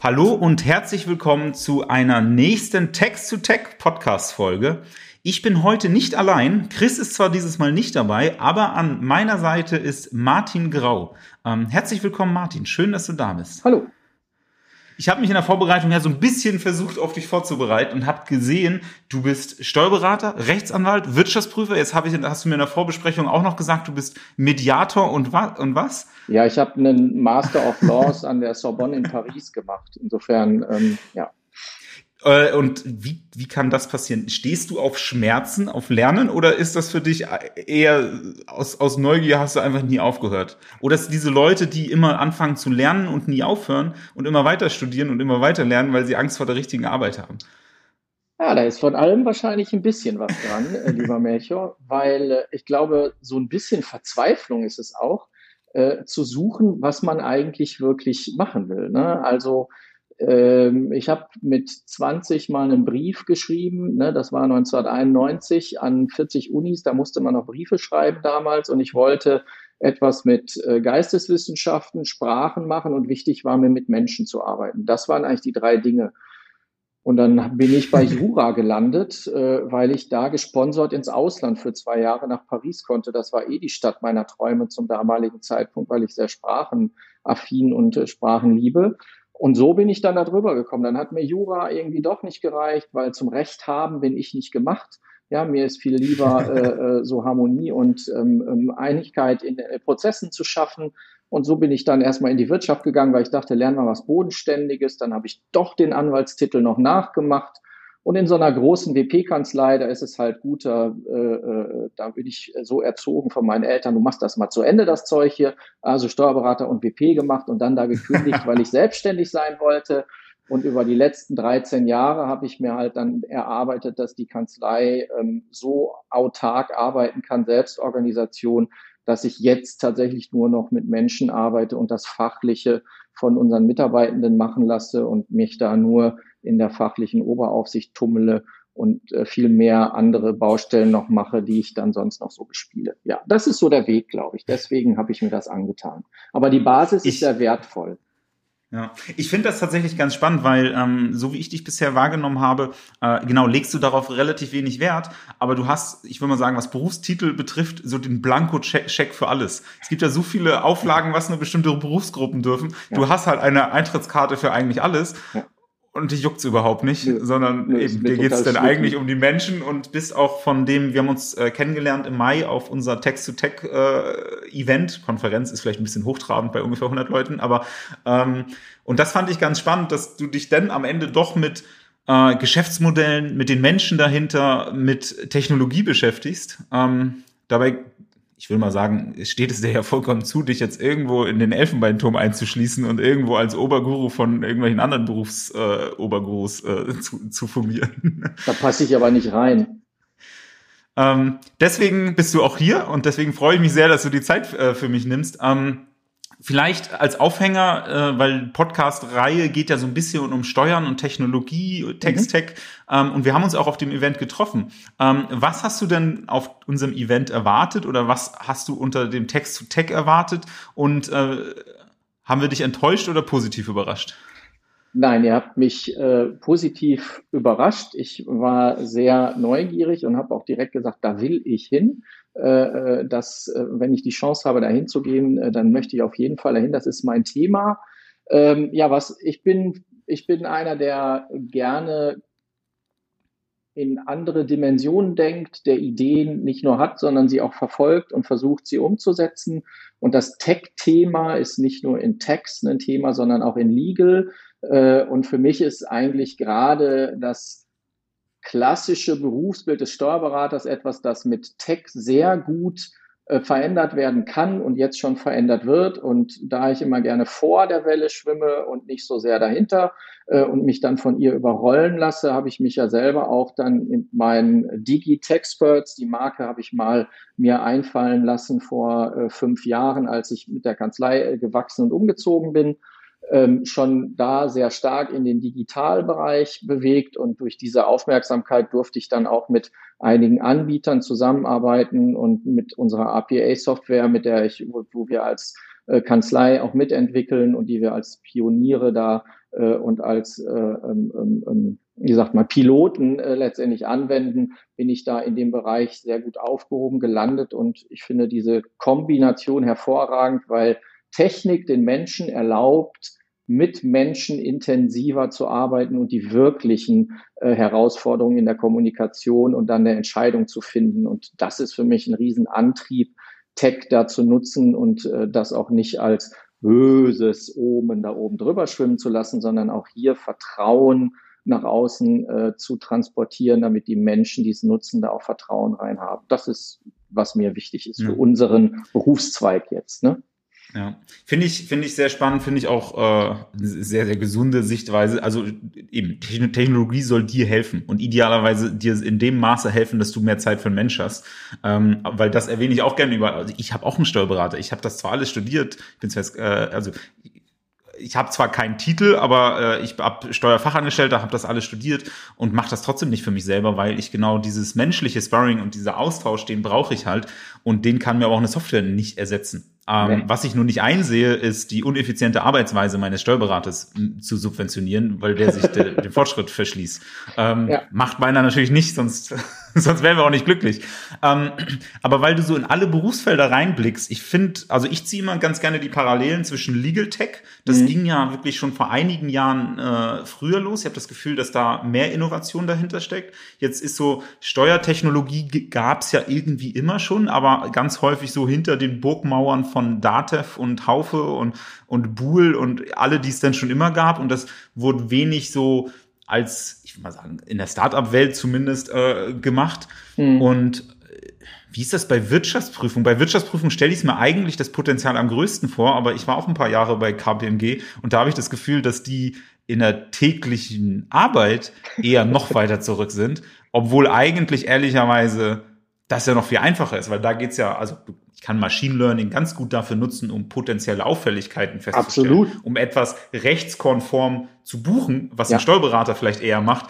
Hallo und herzlich willkommen zu einer nächsten Text-to-Tech-Podcast-Folge. Ich bin heute nicht allein. Chris ist zwar dieses Mal nicht dabei, aber an meiner Seite ist Martin Grau. Ähm, herzlich willkommen, Martin. Schön, dass du da bist. Hallo. Ich habe mich in der Vorbereitung ja so ein bisschen versucht, auf dich vorzubereiten und habe gesehen, du bist Steuerberater, Rechtsanwalt, Wirtschaftsprüfer. Jetzt habe ich, hast du mir in der Vorbesprechung auch noch gesagt, du bist Mediator und, wa und was? Ja, ich habe einen Master of Laws an der Sorbonne in Paris gemacht. Insofern, ähm, ja. Äh, und wie, wie kann das passieren? Stehst du auf Schmerzen, auf Lernen oder ist das für dich eher aus, aus Neugier hast du einfach nie aufgehört? Oder ist diese Leute, die immer anfangen zu lernen und nie aufhören und immer weiter studieren und immer weiter lernen, weil sie Angst vor der richtigen Arbeit haben? Ja, da ist von allem wahrscheinlich ein bisschen was dran, äh, lieber Melchior, weil äh, ich glaube, so ein bisschen Verzweiflung ist es auch, äh, zu suchen, was man eigentlich wirklich machen will. Ne? Also ähm, ich habe mit 20 mal einen Brief geschrieben, ne, das war 1991 an 40 Unis, da musste man noch Briefe schreiben damals und ich wollte etwas mit äh, Geisteswissenschaften, Sprachen machen und wichtig war mir mit Menschen zu arbeiten. Das waren eigentlich die drei Dinge. Und dann bin ich bei Jura gelandet, äh, weil ich da gesponsert ins Ausland für zwei Jahre nach Paris konnte. Das war eh die Stadt meiner Träume zum damaligen Zeitpunkt, weil ich sehr sprachenaffin und äh, Sprachen liebe. Und so bin ich dann da drüber gekommen. Dann hat mir Jura irgendwie doch nicht gereicht, weil zum Recht haben bin ich nicht gemacht. Ja, mir ist viel lieber äh, äh, so Harmonie und ähm, ähm, Einigkeit in äh, Prozessen zu schaffen. Und so bin ich dann erstmal in die Wirtschaft gegangen, weil ich dachte, lernen wir was Bodenständiges. Dann habe ich doch den Anwaltstitel noch nachgemacht und in so einer großen WP-Kanzlei, da ist es halt guter, äh, äh, da bin ich so erzogen von meinen Eltern, du machst das mal zu Ende, das Zeug hier. Also Steuerberater und WP gemacht und dann da gekündigt, weil ich selbstständig sein wollte. Und über die letzten 13 Jahre habe ich mir halt dann erarbeitet, dass die Kanzlei ähm, so autark arbeiten kann, Selbstorganisation, dass ich jetzt tatsächlich nur noch mit Menschen arbeite und das Fachliche von unseren Mitarbeitenden machen lasse und mich da nur in der fachlichen Oberaufsicht tummele und äh, viel mehr andere Baustellen noch mache, die ich dann sonst noch so bespiele. Ja, das ist so der Weg, glaube ich. Deswegen habe ich mir das angetan. Aber die Basis ich, ist sehr wertvoll. Ja, ich finde das tatsächlich ganz spannend, weil ähm, so wie ich dich bisher wahrgenommen habe, äh, genau legst du darauf relativ wenig Wert, aber du hast, ich würde mal sagen, was Berufstitel betrifft, so den Blanko-Check für alles. Es gibt ja so viele Auflagen, was nur bestimmte Berufsgruppen dürfen. Ja. Du hast halt eine Eintrittskarte für eigentlich alles. Ja und dich juckt's überhaupt nicht, Nö. sondern Nö, eben, dir geht's dann eigentlich um die Menschen und bist auch von dem, wir haben uns äh, kennengelernt im Mai auf unser Text-to-Tech-Event, äh, Konferenz ist vielleicht ein bisschen hochtrabend bei ungefähr 100 Leuten, aber ähm, und das fand ich ganz spannend, dass du dich dann am Ende doch mit äh, Geschäftsmodellen, mit den Menschen dahinter, mit Technologie beschäftigst. Ähm, dabei ich will mal sagen, steht es dir ja vollkommen zu, dich jetzt irgendwo in den Elfenbeinturm einzuschließen und irgendwo als Oberguru von irgendwelchen anderen Berufsobergurus äh, äh, zu, zu fungieren. Da passe ich aber nicht rein. Ähm, deswegen bist du auch hier und deswegen freue ich mich sehr, dass du die Zeit äh, für mich nimmst. Ähm, Vielleicht als Aufhänger, äh, weil Podcast-Reihe geht ja so ein bisschen um Steuern und Technologie, Text-Tech, mhm. ähm, und wir haben uns auch auf dem Event getroffen. Ähm, was hast du denn auf unserem Event erwartet oder was hast du unter dem Text-to-Tech erwartet und äh, haben wir dich enttäuscht oder positiv überrascht? Nein, ihr habt mich äh, positiv überrascht. Ich war sehr neugierig und habe auch direkt gesagt, da will ich hin. Äh, äh, dass, äh, wenn ich die Chance habe, dahin zu gehen, dann möchte ich auf jeden Fall dahin. Das ist mein Thema. Ähm, ja, was ich bin, ich bin einer, der gerne in andere Dimensionen denkt, der Ideen nicht nur hat, sondern sie auch verfolgt und versucht, sie umzusetzen. Und das Tech-Thema ist nicht nur in Text ein Thema, sondern auch in Legal. Und für mich ist eigentlich gerade das klassische Berufsbild des Steuerberaters etwas, das mit Tech sehr gut äh, verändert werden kann und jetzt schon verändert wird. Und da ich immer gerne vor der Welle schwimme und nicht so sehr dahinter äh, und mich dann von ihr überrollen lasse, habe ich mich ja selber auch dann in meinen Digi-Texperts, die Marke habe ich mal mir einfallen lassen vor äh, fünf Jahren, als ich mit der Kanzlei äh, gewachsen und umgezogen bin ähm, schon da sehr stark in den Digitalbereich bewegt und durch diese Aufmerksamkeit durfte ich dann auch mit einigen Anbietern zusammenarbeiten und mit unserer APA-Software, mit der ich, wo, wir als äh, Kanzlei auch mitentwickeln und die wir als Pioniere da äh, und als, äh, ähm, ähm, ähm, wie sagt man, Piloten äh, letztendlich anwenden, bin ich da in dem Bereich sehr gut aufgehoben, gelandet und ich finde diese Kombination hervorragend, weil Technik den Menschen erlaubt, mit Menschen intensiver zu arbeiten und die wirklichen äh, Herausforderungen in der Kommunikation und dann der Entscheidung zu finden. Und das ist für mich ein Riesenantrieb, Tech da zu nutzen und äh, das auch nicht als böses Omen da oben drüber schwimmen zu lassen, sondern auch hier Vertrauen nach außen äh, zu transportieren, damit die Menschen, die es nutzen, da auch Vertrauen rein haben. Das ist, was mir wichtig ist für unseren Berufszweig jetzt. Ne? Ja, finde ich, finde ich sehr spannend, finde ich auch äh, sehr, sehr gesunde Sichtweise. Also eben, Technologie soll dir helfen und idealerweise dir in dem Maße helfen, dass du mehr Zeit für einen Mensch hast. Ähm, weil das erwähne ich auch gerne über. Also ich habe auch einen Steuerberater. Ich habe das zwar alles studiert, ich bin zwar äh, also ich habe zwar keinen Titel, aber äh, ich habe Steuerfachangestellter, habe das alles studiert und mache das trotzdem nicht für mich selber, weil ich genau dieses menschliche Sparring und dieser Austausch, den brauche ich halt und den kann mir aber auch eine Software nicht ersetzen. Ähm. Was ich nur nicht einsehe, ist die uneffiziente Arbeitsweise meines Steuerberaters zu subventionieren, weil der sich de, den Fortschritt verschließt. Ähm, ja. Macht meiner natürlich nicht, sonst Sonst wären wir auch nicht glücklich. Ähm, aber weil du so in alle Berufsfelder reinblickst, ich finde, also ich ziehe immer ganz gerne die Parallelen zwischen Legal Tech. Das mhm. ging ja wirklich schon vor einigen Jahren äh, früher los. Ich habe das Gefühl, dass da mehr Innovation dahinter steckt. Jetzt ist so Steuertechnologie gab es ja irgendwie immer schon, aber ganz häufig so hinter den Burgmauern von Datev und Haufe und und Buhl und alle, die es dann schon immer gab. Und das wurde wenig so als, ich will mal sagen, in der Startup-Welt zumindest äh, gemacht. Mhm. Und äh, wie ist das bei Wirtschaftsprüfung? Bei Wirtschaftsprüfung stelle ich es mir eigentlich das Potenzial am größten vor, aber ich war auch ein paar Jahre bei KPMG und da habe ich das Gefühl, dass die in der täglichen Arbeit eher noch weiter zurück sind, obwohl eigentlich ehrlicherweise das ja noch viel einfacher ist, weil da geht's ja, also ich kann Machine Learning ganz gut dafür nutzen, um potenzielle Auffälligkeiten festzustellen, Absolut. um etwas rechtskonform zu buchen, was ja. ein Steuerberater vielleicht eher macht.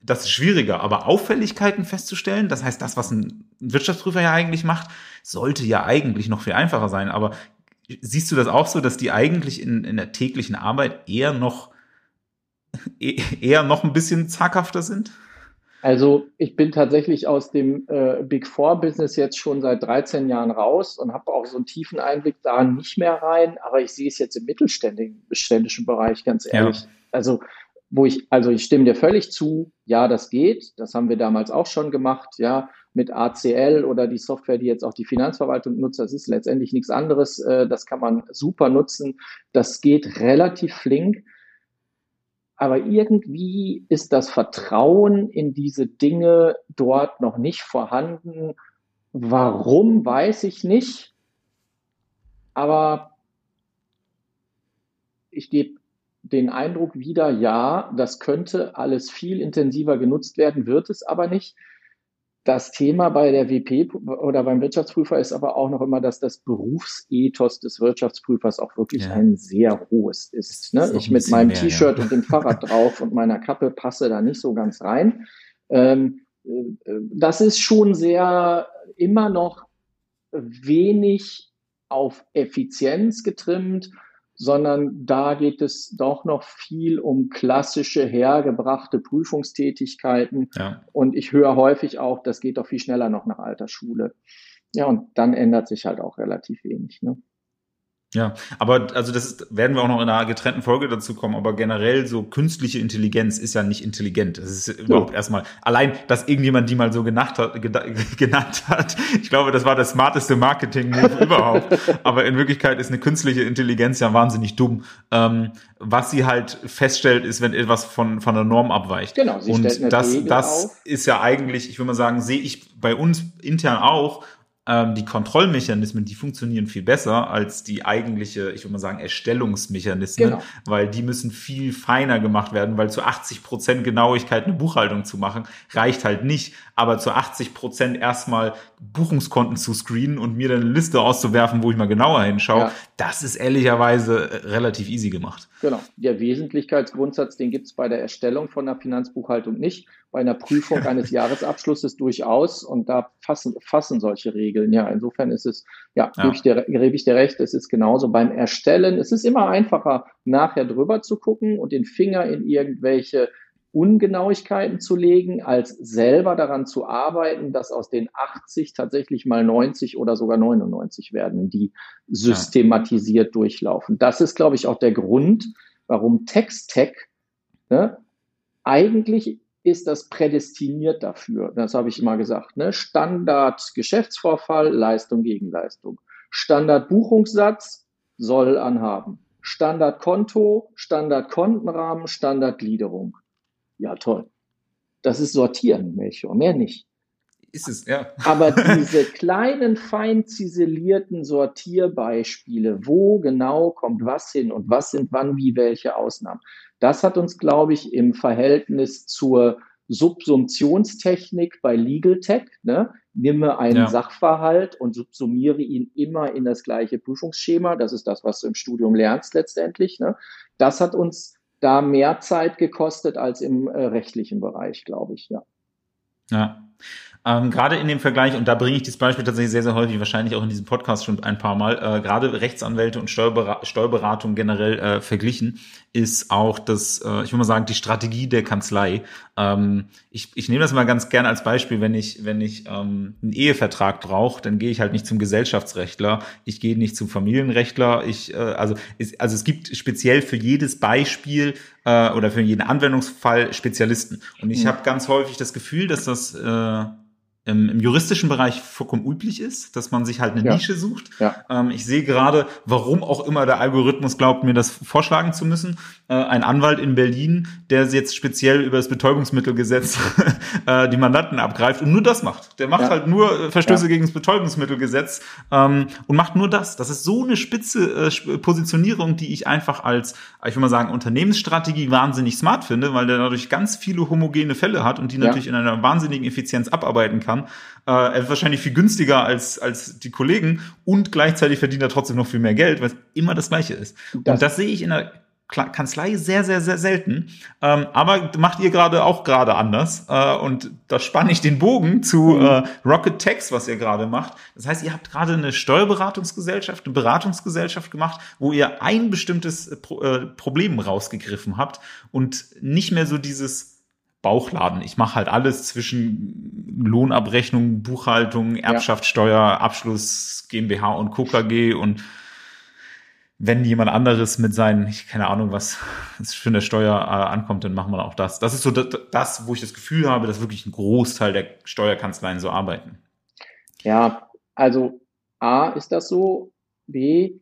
Das ist schwieriger, aber Auffälligkeiten festzustellen, das heißt, das, was ein Wirtschaftsprüfer ja eigentlich macht, sollte ja eigentlich noch viel einfacher sein. Aber siehst du das auch so, dass die eigentlich in, in der täglichen Arbeit eher noch, eher noch ein bisschen zaghafter sind? Also ich bin tatsächlich aus dem äh, Big Four Business jetzt schon seit 13 Jahren raus und habe auch so einen tiefen Einblick da nicht mehr rein, aber ich sehe es jetzt im mittelständischen Bereich, ganz ehrlich. Ja. Also wo ich, also ich stimme dir völlig zu, ja, das geht. Das haben wir damals auch schon gemacht, ja, mit ACL oder die Software, die jetzt auch die Finanzverwaltung nutzt. Das ist letztendlich nichts anderes. Äh, das kann man super nutzen. Das geht relativ flink aber irgendwie ist das Vertrauen in diese Dinge dort noch nicht vorhanden. Warum, weiß ich nicht. Aber ich gebe den Eindruck wieder, ja, das könnte alles viel intensiver genutzt werden, wird es aber nicht. Das Thema bei der WP oder beim Wirtschaftsprüfer ist aber auch noch immer, dass das Berufsethos des Wirtschaftsprüfers auch wirklich ja. ein sehr hohes ist. Ne? Ich mit meinem T-Shirt ja. und dem Fahrrad drauf und meiner Kappe passe da nicht so ganz rein. Ähm, äh, das ist schon sehr immer noch wenig auf Effizienz getrimmt sondern da geht es doch noch viel um klassische hergebrachte Prüfungstätigkeiten. Ja. Und ich höre häufig auch, das geht doch viel schneller noch nach alter Schule. Ja, und dann ändert sich halt auch relativ wenig. Ne? Ja, aber also das ist, werden wir auch noch in einer getrennten Folge dazu kommen, aber generell so künstliche Intelligenz ist ja nicht intelligent. Das ist ja. überhaupt erstmal, allein, dass irgendjemand die mal so genannt hat, genannt hat, ich glaube, das war das smarteste Marketing-Move überhaupt. Aber in Wirklichkeit ist eine künstliche Intelligenz ja wahnsinnig dumm. Ähm, was sie halt feststellt, ist, wenn etwas von, von der Norm abweicht. Genau, sie Und stellt eine das, Regel das auf. ist ja eigentlich, ich würde mal sagen, sehe ich bei uns intern auch, ähm, die Kontrollmechanismen, die funktionieren viel besser als die eigentliche, ich würde mal sagen, Erstellungsmechanismen, genau. weil die müssen viel feiner gemacht werden, weil zu 80 Prozent Genauigkeit eine Buchhaltung zu machen, reicht halt nicht, aber zu 80 Prozent erstmal Buchungskonten zu screenen und mir dann eine Liste auszuwerfen, wo ich mal genauer hinschaue, ja. das ist ehrlicherweise relativ easy gemacht. Genau. Der Wesentlichkeitsgrundsatz, den gibt es bei der Erstellung von der Finanzbuchhaltung nicht bei einer Prüfung eines Jahresabschlusses durchaus und da fassen, fassen solche Regeln. Ja, insofern ist es, ja, ja. Gebe, ich dir, gebe ich dir recht, es ist genauso beim Erstellen. Es ist immer einfacher, nachher drüber zu gucken und den Finger in irgendwelche Ungenauigkeiten zu legen, als selber daran zu arbeiten, dass aus den 80 tatsächlich mal 90 oder sogar 99 werden, die systematisiert ja. durchlaufen. Das ist, glaube ich, auch der Grund, warum Text-Tech ne, eigentlich ist das prädestiniert dafür. Das habe ich immer gesagt. Ne? Standard Geschäftsvorfall, Leistung gegen Leistung. Standard Buchungssatz, soll anhaben. Standard Konto, Standard Kontenrahmen, Standard Gliederung. Ja, toll. Das ist Sortieren, Melchior, mehr nicht. Ist es, ja. Aber diese kleinen, fein ziselierten Sortierbeispiele, wo genau kommt was hin und was sind wann wie welche Ausnahmen, das hat uns, glaube ich, im Verhältnis zur Subsumptionstechnik bei Legal Tech, ne, nimme einen ja. Sachverhalt und subsumiere ihn immer in das gleiche Prüfungsschema. Das ist das, was du im Studium lernst letztendlich. Ne. Das hat uns da mehr Zeit gekostet als im äh, rechtlichen Bereich, glaube ich, ja. Ja. Ähm, gerade in dem Vergleich, und da bringe ich das Beispiel tatsächlich sehr, sehr häufig, wahrscheinlich auch in diesem Podcast schon ein paar Mal, äh, gerade Rechtsanwälte und Steuerbera Steuerberatung generell äh, verglichen, ist auch das, äh, ich würde mal sagen, die Strategie der Kanzlei. Ähm, ich, ich nehme das mal ganz gerne als Beispiel, wenn ich, wenn ich ähm, einen Ehevertrag brauche, dann gehe ich halt nicht zum Gesellschaftsrechtler, ich gehe nicht zum Familienrechtler, ich, äh, also, ist, also es gibt speziell für jedes Beispiel äh, oder für jeden Anwendungsfall Spezialisten. Und ich mhm. habe ganz häufig das Gefühl, dass das äh, im, im juristischen Bereich vollkommen üblich ist, dass man sich halt eine ja. Nische sucht. Ja. Ähm, ich sehe gerade, warum auch immer der Algorithmus glaubt, mir das vorschlagen zu müssen. Äh, ein Anwalt in Berlin, der jetzt speziell über das Betäubungsmittelgesetz äh, die Mandanten abgreift und nur das macht. Der macht ja. halt nur äh, Verstöße gegen das Betäubungsmittelgesetz ähm, und macht nur das. Das ist so eine spitze äh, Positionierung, die ich einfach als, ich will mal sagen, Unternehmensstrategie wahnsinnig smart finde, weil der dadurch ganz viele homogene Fälle hat und die natürlich in einer wahnsinnigen Effizienz abarbeiten kann kann. Äh, er ist wahrscheinlich viel günstiger als, als die Kollegen und gleichzeitig verdient er trotzdem noch viel mehr Geld, weil es immer das Gleiche ist. Das und das sehe ich in der Kanzlei sehr, sehr, sehr selten. Ähm, aber macht ihr gerade auch gerade anders. Äh, und da spanne ich den Bogen zu mhm. äh, Rocket Tax, was ihr gerade macht. Das heißt, ihr habt gerade eine Steuerberatungsgesellschaft, eine Beratungsgesellschaft gemacht, wo ihr ein bestimmtes Pro äh, Problem rausgegriffen habt und nicht mehr so dieses Bauchladen. Ich mache halt alles zwischen Lohnabrechnung, Buchhaltung, Erbschaftssteuer, Abschluss, GmbH und KKG und wenn jemand anderes mit seinen, ich keine Ahnung, was für eine Steuer äh, ankommt, dann machen wir auch das. Das ist so das, wo ich das Gefühl habe, dass wirklich ein Großteil der Steuerkanzleien so arbeiten. Ja, also A ist das so, B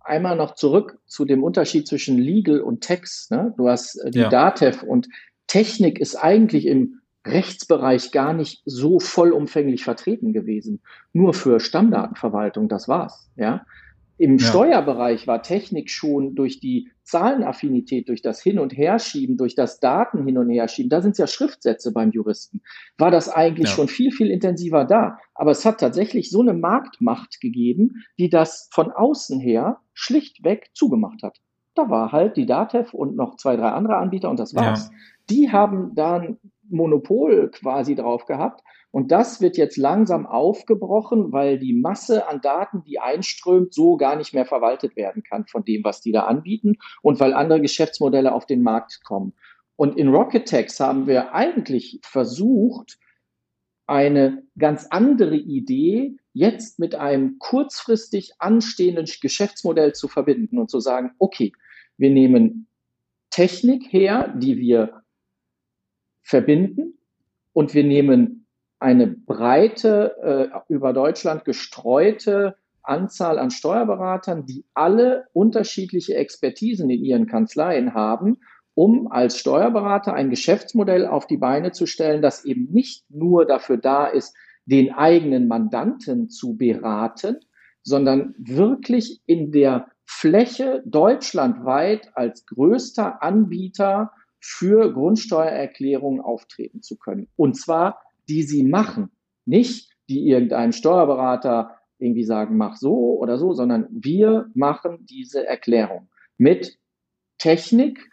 einmal noch zurück zu dem Unterschied zwischen Legal und Text. Ne? Du hast äh, die ja. DATEV und Technik ist eigentlich im Rechtsbereich gar nicht so vollumfänglich vertreten gewesen. Nur für Stammdatenverwaltung, das war's, ja. Im ja. Steuerbereich war Technik schon durch die Zahlenaffinität, durch das Hin- und Herschieben, durch das Daten hin und herschieben, da sind es ja Schriftsätze beim Juristen, war das eigentlich ja. schon viel, viel intensiver da. Aber es hat tatsächlich so eine Marktmacht gegeben, die das von außen her schlichtweg zugemacht hat. Da war halt die DATEV und noch zwei, drei andere Anbieter und das war's. Ja die haben da ein Monopol quasi drauf gehabt. Und das wird jetzt langsam aufgebrochen, weil die Masse an Daten, die einströmt, so gar nicht mehr verwaltet werden kann von dem, was die da anbieten und weil andere Geschäftsmodelle auf den Markt kommen. Und in Rocket Tax haben wir eigentlich versucht, eine ganz andere Idee jetzt mit einem kurzfristig anstehenden Geschäftsmodell zu verbinden und zu sagen, okay, wir nehmen Technik her, die wir verbinden und wir nehmen eine breite, äh, über Deutschland gestreute Anzahl an Steuerberatern, die alle unterschiedliche Expertisen in ihren Kanzleien haben, um als Steuerberater ein Geschäftsmodell auf die Beine zu stellen, das eben nicht nur dafür da ist, den eigenen Mandanten zu beraten, sondern wirklich in der Fläche deutschlandweit als größter Anbieter für Grundsteuererklärungen auftreten zu können. Und zwar, die sie machen. Nicht, die irgendeinem Steuerberater irgendwie sagen, mach so oder so, sondern wir machen diese Erklärung mit Technik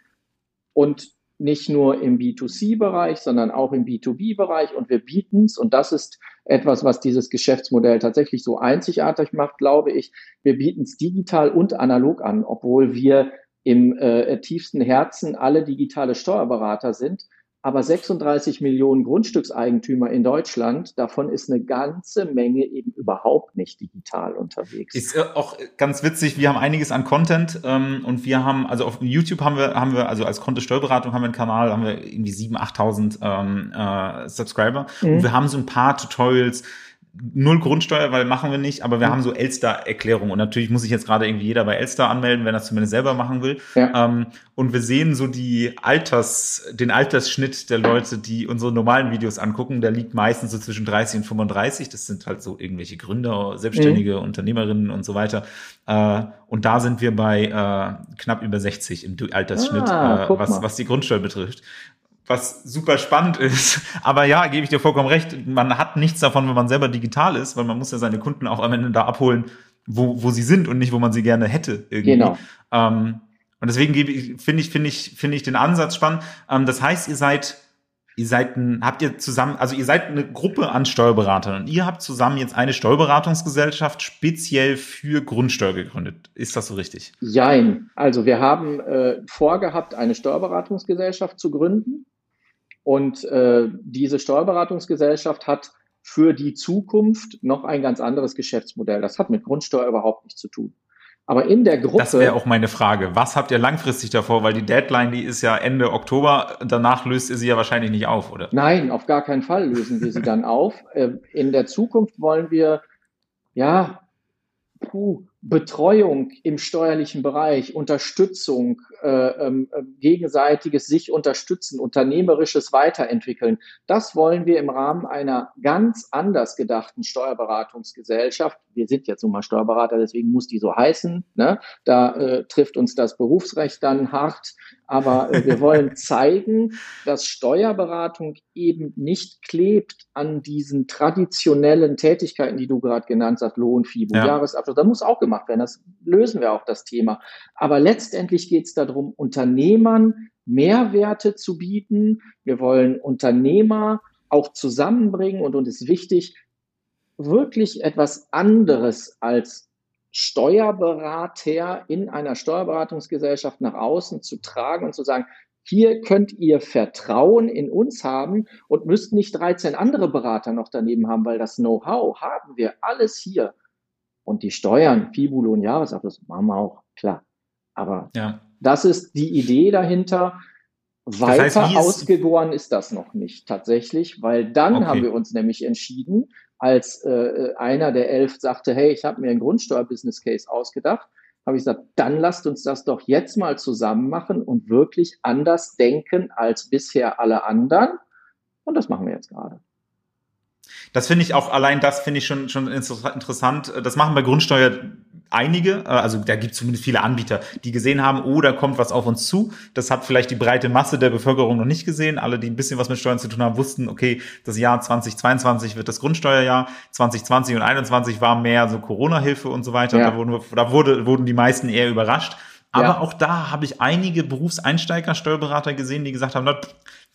und nicht nur im B2C-Bereich, sondern auch im B2B-Bereich und wir bieten es und das ist etwas, was dieses Geschäftsmodell tatsächlich so einzigartig macht, glaube ich. Wir bieten es digital und analog an, obwohl wir im äh, tiefsten Herzen alle digitale Steuerberater sind aber 36 Millionen Grundstückseigentümer in Deutschland, davon ist eine ganze Menge eben überhaupt nicht digital unterwegs. Ist äh, auch ganz witzig, wir haben einiges an Content ähm, und wir haben, also auf YouTube haben wir, haben wir, also als Konto Steuerberatung haben wir einen Kanal, haben wir irgendwie 7.000, 8.000 ähm, äh, Subscriber mhm. und wir haben so ein paar Tutorials, null Grundsteuer, weil machen wir nicht, aber wir mhm. haben so Elster-Erklärungen und natürlich muss sich jetzt gerade irgendwie jeder bei Elster anmelden, wenn er es zumindest selber machen will. Ja. Ähm, und wir sehen so die Alters, den Altersschnitt der Leute, die unsere normalen Videos angucken, der liegt meistens so zwischen 30 und 35. Das sind halt so irgendwelche Gründer, selbstständige mhm. Unternehmerinnen und so weiter. Äh, und da sind wir bei äh, knapp über 60 im Altersschnitt, ah, äh, was, was die Grundsteuer betrifft was super spannend ist. Aber ja, gebe ich dir vollkommen recht. Man hat nichts davon, wenn man selber digital ist, weil man muss ja seine Kunden auch am Ende da abholen, wo, wo sie sind und nicht, wo man sie gerne hätte. Irgendwie. Genau. Ähm, und deswegen gebe ich, finde ich, finde ich, finde ich den Ansatz spannend. Ähm, das heißt, ihr seid, ihr seid ein, habt ihr zusammen, also ihr seid eine Gruppe an Steuerberatern und ihr habt zusammen jetzt eine Steuerberatungsgesellschaft speziell für Grundsteuer gegründet. Ist das so richtig? Jein. Also wir haben äh, vorgehabt, eine Steuerberatungsgesellschaft zu gründen und äh, diese Steuerberatungsgesellschaft hat für die Zukunft noch ein ganz anderes Geschäftsmodell. Das hat mit Grundsteuer überhaupt nichts zu tun. Aber in der Gruppe. Das wäre auch meine Frage. Was habt ihr langfristig davor? Weil die Deadline, die ist ja Ende Oktober. Danach löst ihr sie ja wahrscheinlich nicht auf, oder? Nein, auf gar keinen Fall lösen wir sie dann auf. Äh, in der Zukunft wollen wir, ja, puh, Betreuung im steuerlichen Bereich, Unterstützung, äh, ähm, äh, gegenseitiges sich unterstützen, unternehmerisches Weiterentwickeln, das wollen wir im Rahmen einer ganz anders gedachten Steuerberatungsgesellschaft. Wir sind jetzt nun mal Steuerberater, deswegen muss die so heißen. Ne? Da äh, trifft uns das Berufsrecht dann hart. Aber äh, wir wollen zeigen, dass Steuerberatung eben nicht klebt an diesen traditionellen Tätigkeiten, die du gerade genannt hast, Lohn, FIBO, ja. Jahresabschluss. Da muss auch gemacht werden. Das lösen wir auch das Thema. Aber letztendlich geht es darum, Unternehmern Mehrwerte zu bieten. Wir wollen Unternehmer auch zusammenbringen und uns ist wichtig, wirklich etwas anderes als Steuerberater in einer Steuerberatungsgesellschaft nach außen zu tragen und zu sagen, hier könnt ihr Vertrauen in uns haben und müsst nicht 13 andere Berater noch daneben haben, weil das Know-how haben wir alles hier. Und die Steuern, Fibulo und Jahresabschluss machen wir auch, klar. Aber ja. Das ist die Idee dahinter. Weiter das heißt, ausgegoren ist das noch nicht tatsächlich, weil dann okay. haben wir uns nämlich entschieden, als äh, einer der elf sagte, hey, ich habe mir einen Grundsteuer-Business Case ausgedacht, habe ich gesagt, dann lasst uns das doch jetzt mal zusammen machen und wirklich anders denken als bisher alle anderen. Und das machen wir jetzt gerade. Das finde ich auch, allein das finde ich schon, schon interessant. Das machen bei Grundsteuer einige, äh, also da gibt es zumindest viele Anbieter, die gesehen haben, oh, da kommt was auf uns zu. Das hat vielleicht die breite Masse der Bevölkerung noch nicht gesehen. Alle, die ein bisschen was mit Steuern zu tun haben, wussten, okay, das Jahr 2022 wird das Grundsteuerjahr, 2020 und 2021 war mehr so Corona-Hilfe und so weiter. Ja. Da, wurden, da wurde, wurden die meisten eher überrascht. Aber ja. auch da habe ich einige Berufseinsteiger, Steuerberater gesehen, die gesagt haben,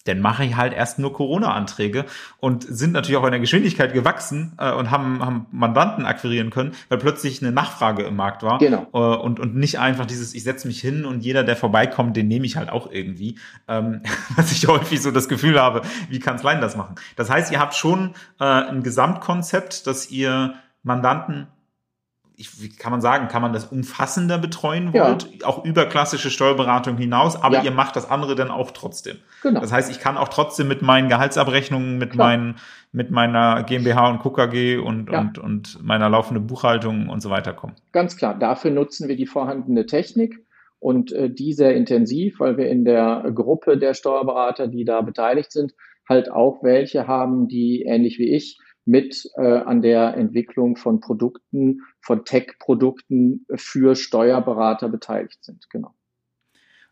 dann mache ich halt erst nur Corona-Anträge und sind natürlich auch in der Geschwindigkeit gewachsen äh, und haben, haben Mandanten akquirieren können, weil plötzlich eine Nachfrage im Markt war. Genau. Äh, und, und nicht einfach dieses, ich setze mich hin und jeder, der vorbeikommt, den nehme ich halt auch irgendwie. Ähm, was ich häufig so das Gefühl habe, wie Kanzleien das machen. Das heißt, ihr habt schon äh, ein Gesamtkonzept, dass ihr Mandanten ich, wie kann man sagen, kann man das umfassender betreuen wollt, ja. auch über klassische Steuerberatung hinaus, aber ja. ihr macht das andere dann auch trotzdem. Genau. Das heißt, ich kann auch trotzdem mit meinen Gehaltsabrechnungen, mit Klar. meinen, mit meiner GmbH und KKG und, ja. und, und meiner laufenden Buchhaltung und so weiter kommen. Ganz klar. Dafür nutzen wir die vorhandene Technik und äh, die sehr intensiv, weil wir in der Gruppe der Steuerberater, die da beteiligt sind, halt auch welche haben, die ähnlich wie ich mit äh, an der Entwicklung von Produkten, von Tech-Produkten für Steuerberater beteiligt sind. Genau.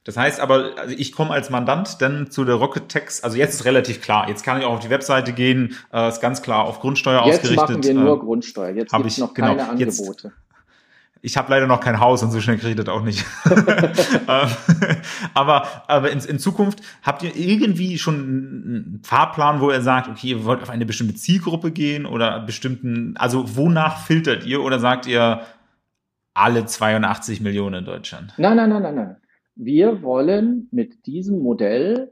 Das heißt aber, also ich komme als Mandant dann zu der Rocket Text, also jetzt ist relativ klar, jetzt kann ich auch auf die Webseite gehen, äh, ist ganz klar auf Grundsteuer jetzt ausgerichtet. Jetzt machen wir nur äh, Grundsteuer, jetzt gibt es noch genau, keine Angebote. Jetzt, ich habe leider noch kein Haus und so schnell kriege ich das auch nicht. Ähm, aber aber in, in Zukunft habt ihr irgendwie schon einen Fahrplan, wo ihr sagt, okay, ihr wollt auf eine bestimmte Zielgruppe gehen oder bestimmten, also wonach filtert ihr oder sagt ihr alle 82 Millionen in Deutschland? Nein, nein, nein, nein, nein. Wir wollen mit diesem Modell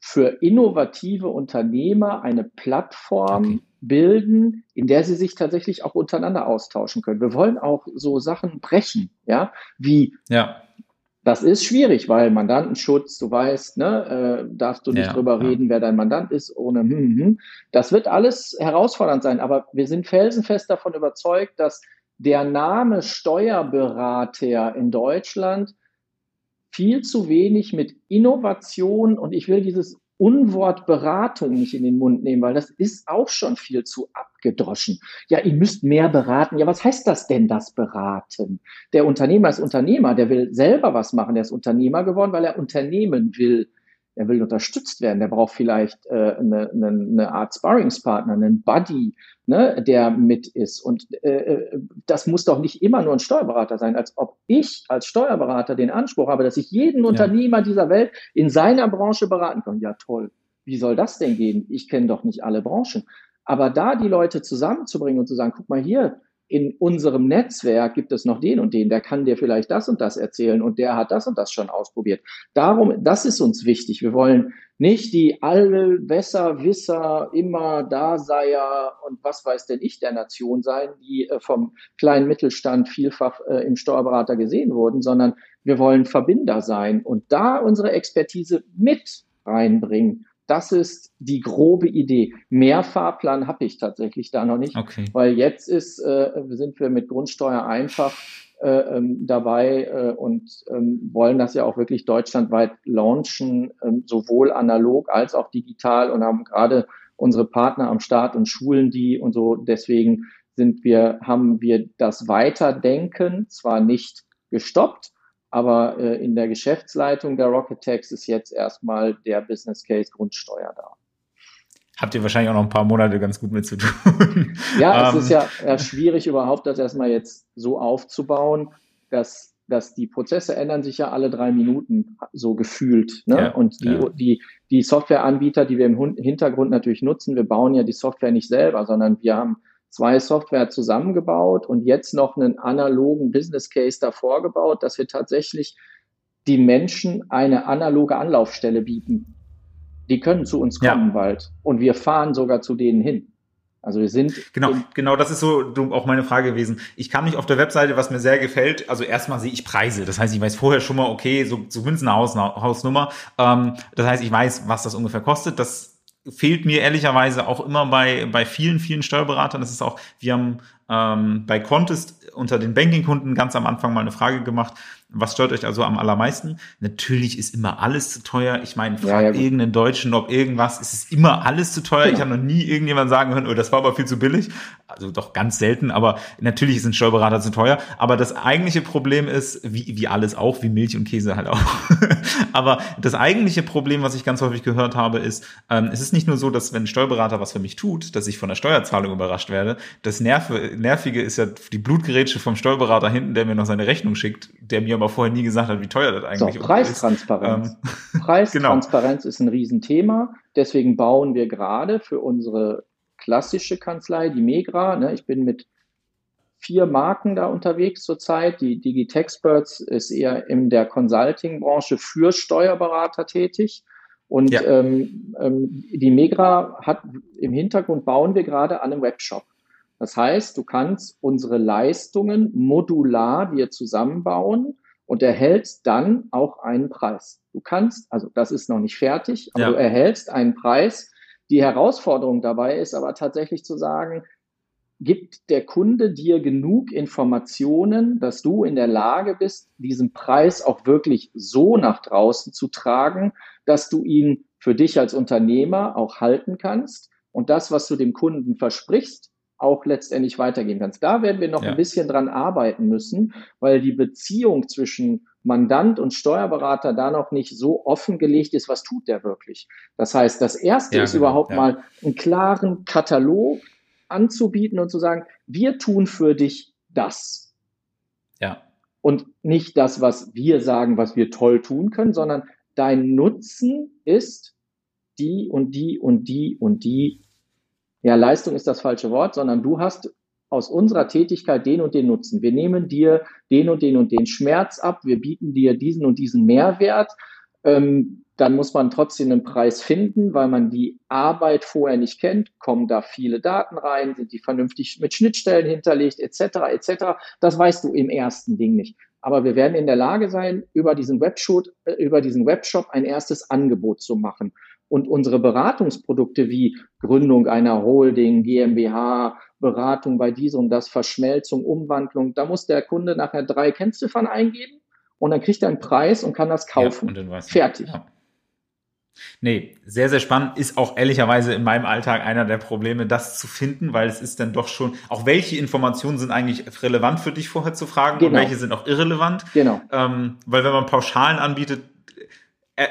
für innovative Unternehmer eine Plattform okay. Bilden, in der sie sich tatsächlich auch untereinander austauschen können. Wir wollen auch so Sachen brechen, ja, wie ja. Das ist schwierig, weil Mandantenschutz, du weißt, ne, äh, darfst du nicht ja, drüber ja. reden, wer dein Mandant ist, ohne hm, hm. Das wird alles herausfordernd sein, aber wir sind felsenfest davon überzeugt, dass der Name Steuerberater in Deutschland viel zu wenig mit Innovation und ich will dieses Unwort Beratung nicht in den Mund nehmen, weil das ist auch schon viel zu abgedroschen. Ja, ihr müsst mehr beraten. Ja, was heißt das denn, das Beraten? Der Unternehmer ist Unternehmer, der will selber was machen. Der ist Unternehmer geworden, weil er Unternehmen will er will unterstützt werden, der braucht vielleicht äh, eine, eine, eine Art Sparringspartner, einen Buddy, ne, der mit ist. Und äh, äh, das muss doch nicht immer nur ein Steuerberater sein, als ob ich als Steuerberater den Anspruch habe, dass ich jeden ja. Unternehmer dieser Welt in seiner Branche beraten kann. Ja, toll. Wie soll das denn gehen? Ich kenne doch nicht alle Branchen. Aber da die Leute zusammenzubringen und zu sagen, guck mal hier, in unserem Netzwerk gibt es noch den und den, der kann dir vielleicht das und das erzählen und der hat das und das schon ausprobiert. Darum, das ist uns wichtig. Wir wollen nicht die Allbesserwisser, immer Daseier und was weiß denn ich der Nation sein, die äh, vom kleinen Mittelstand vielfach äh, im Steuerberater gesehen wurden, sondern wir wollen Verbinder sein und da unsere Expertise mit reinbringen das ist die grobe Idee. Mehr Fahrplan habe ich tatsächlich da noch nicht, okay. weil jetzt ist, äh, sind wir mit Grundsteuer einfach äh, ähm, dabei äh, und ähm, wollen das ja auch wirklich deutschlandweit launchen, ähm, sowohl analog als auch digital und haben gerade unsere Partner am Start und schulen die und so. Deswegen sind wir, haben wir das Weiterdenken zwar nicht gestoppt, aber äh, in der Geschäftsleitung der Rocket Tax ist jetzt erstmal der Business Case Grundsteuer da. Habt ihr wahrscheinlich auch noch ein paar Monate ganz gut mit zu tun. Ja, es ist ähm. ja, ja schwierig überhaupt, das erstmal jetzt so aufzubauen, dass, dass die Prozesse ändern sich ja alle drei Minuten so gefühlt. Ne? Ja, und die, ja. die, die Softwareanbieter, die wir im Hintergrund natürlich nutzen, wir bauen ja die Software nicht selber, sondern wir haben zwei Software zusammengebaut und jetzt noch einen analogen Business Case davor gebaut, dass wir tatsächlich die Menschen eine analoge Anlaufstelle bieten. Die können zu uns kommen ja. bald und wir fahren sogar zu denen hin. Also wir sind genau, genau, das ist so auch meine Frage gewesen. Ich kann mich auf der Webseite, was mir sehr gefällt, also erstmal sehe ich Preise. Das heißt, ich weiß vorher schon mal, okay, so zumindest eine Haus, Hausnummer. Ähm, das heißt, ich weiß, was das ungefähr kostet. Das fehlt mir ehrlicherweise auch immer bei, bei vielen, vielen Steuerberatern. Das ist auch, wir haben ähm, bei Contest unter den Banking-Kunden ganz am Anfang mal eine Frage gemacht, was stört euch also am allermeisten? Natürlich ist immer alles zu teuer. Ich meine, frag ja, ja, irgendeinen Deutschen, ob irgendwas, es ist immer alles zu teuer. Genau. Ich habe noch nie irgendjemand sagen hören, oh, das war aber viel zu billig. Also doch ganz selten, aber natürlich sind Steuerberater zu teuer. Aber das eigentliche Problem ist, wie, wie alles auch, wie Milch und Käse halt auch. aber das eigentliche Problem, was ich ganz häufig gehört habe, ist, ähm, es ist nicht nur so, dass wenn ein Steuerberater was für mich tut, dass ich von der Steuerzahlung überrascht werde. Das Nerv Nervige ist ja die Blutgerätsche vom Steuerberater hinten, der mir noch seine Rechnung schickt, der mir aber vorher nie gesagt hat, wie teuer das eigentlich so, Preistransparenz. ist. Ähm, Preistransparenz genau. ist ein Riesenthema. Deswegen bauen wir gerade für unsere klassische Kanzlei, die Megra, ne, ich bin mit vier Marken da unterwegs zurzeit. Die Digitexperts ist eher in der Consulting-Branche für Steuerberater tätig. Und ja. ähm, ähm, die Megra hat im Hintergrund bauen wir gerade an einem Webshop. Das heißt, du kannst unsere Leistungen modular dir zusammenbauen und erhältst dann auch einen Preis. Du kannst, also das ist noch nicht fertig, aber ja. du erhältst einen Preis. Die Herausforderung dabei ist aber tatsächlich zu sagen, gibt der Kunde dir genug Informationen, dass du in der Lage bist, diesen Preis auch wirklich so nach draußen zu tragen, dass du ihn für dich als Unternehmer auch halten kannst und das, was du dem Kunden versprichst, auch letztendlich weitergehen kannst. Da werden wir noch ja. ein bisschen dran arbeiten müssen, weil die Beziehung zwischen Mandant und Steuerberater da noch nicht so offengelegt ist, was tut der wirklich. Das heißt, das erste ja, ist genau, überhaupt ja. mal einen klaren Katalog anzubieten und zu sagen, wir tun für dich das. Ja. Und nicht das, was wir sagen, was wir toll tun können, sondern dein Nutzen ist die und die und die und die. Ja, Leistung ist das falsche Wort, sondern du hast aus unserer Tätigkeit den und den Nutzen. Wir nehmen dir den und den und den Schmerz ab. Wir bieten dir diesen und diesen Mehrwert. Ähm, dann muss man trotzdem einen Preis finden, weil man die Arbeit vorher nicht kennt. Kommen da viele Daten rein? Sind die vernünftig mit Schnittstellen hinterlegt, etc., etc.? Das weißt du im ersten Ding nicht. Aber wir werden in der Lage sein, über diesen Webshop, äh, über diesen Webshop ein erstes Angebot zu machen. Und unsere Beratungsprodukte wie Gründung einer Holding, GmbH, Beratung bei diesem und das, Verschmelzung, Umwandlung, da muss der Kunde nachher drei Kennziffern eingeben und dann kriegt er einen Preis und kann das kaufen. Ja, Fertig. Ja. Nee, sehr, sehr spannend. Ist auch ehrlicherweise in meinem Alltag einer der Probleme, das zu finden, weil es ist dann doch schon, auch welche Informationen sind eigentlich relevant für dich vorher zu fragen genau. und welche sind auch irrelevant. Genau. Ähm, weil wenn man Pauschalen anbietet, er,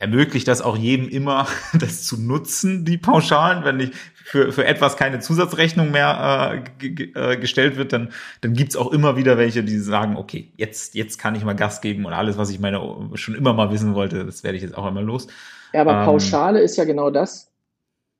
ermöglicht das auch jedem immer, das zu nutzen, die Pauschalen. Wenn nicht für, für etwas keine Zusatzrechnung mehr äh, äh, gestellt wird, dann, dann gibt's auch immer wieder welche, die sagen, okay, jetzt, jetzt kann ich mal Gas geben und alles, was ich meine schon immer mal wissen wollte, das werde ich jetzt auch einmal los. Ja, aber ähm, Pauschale ist ja genau das.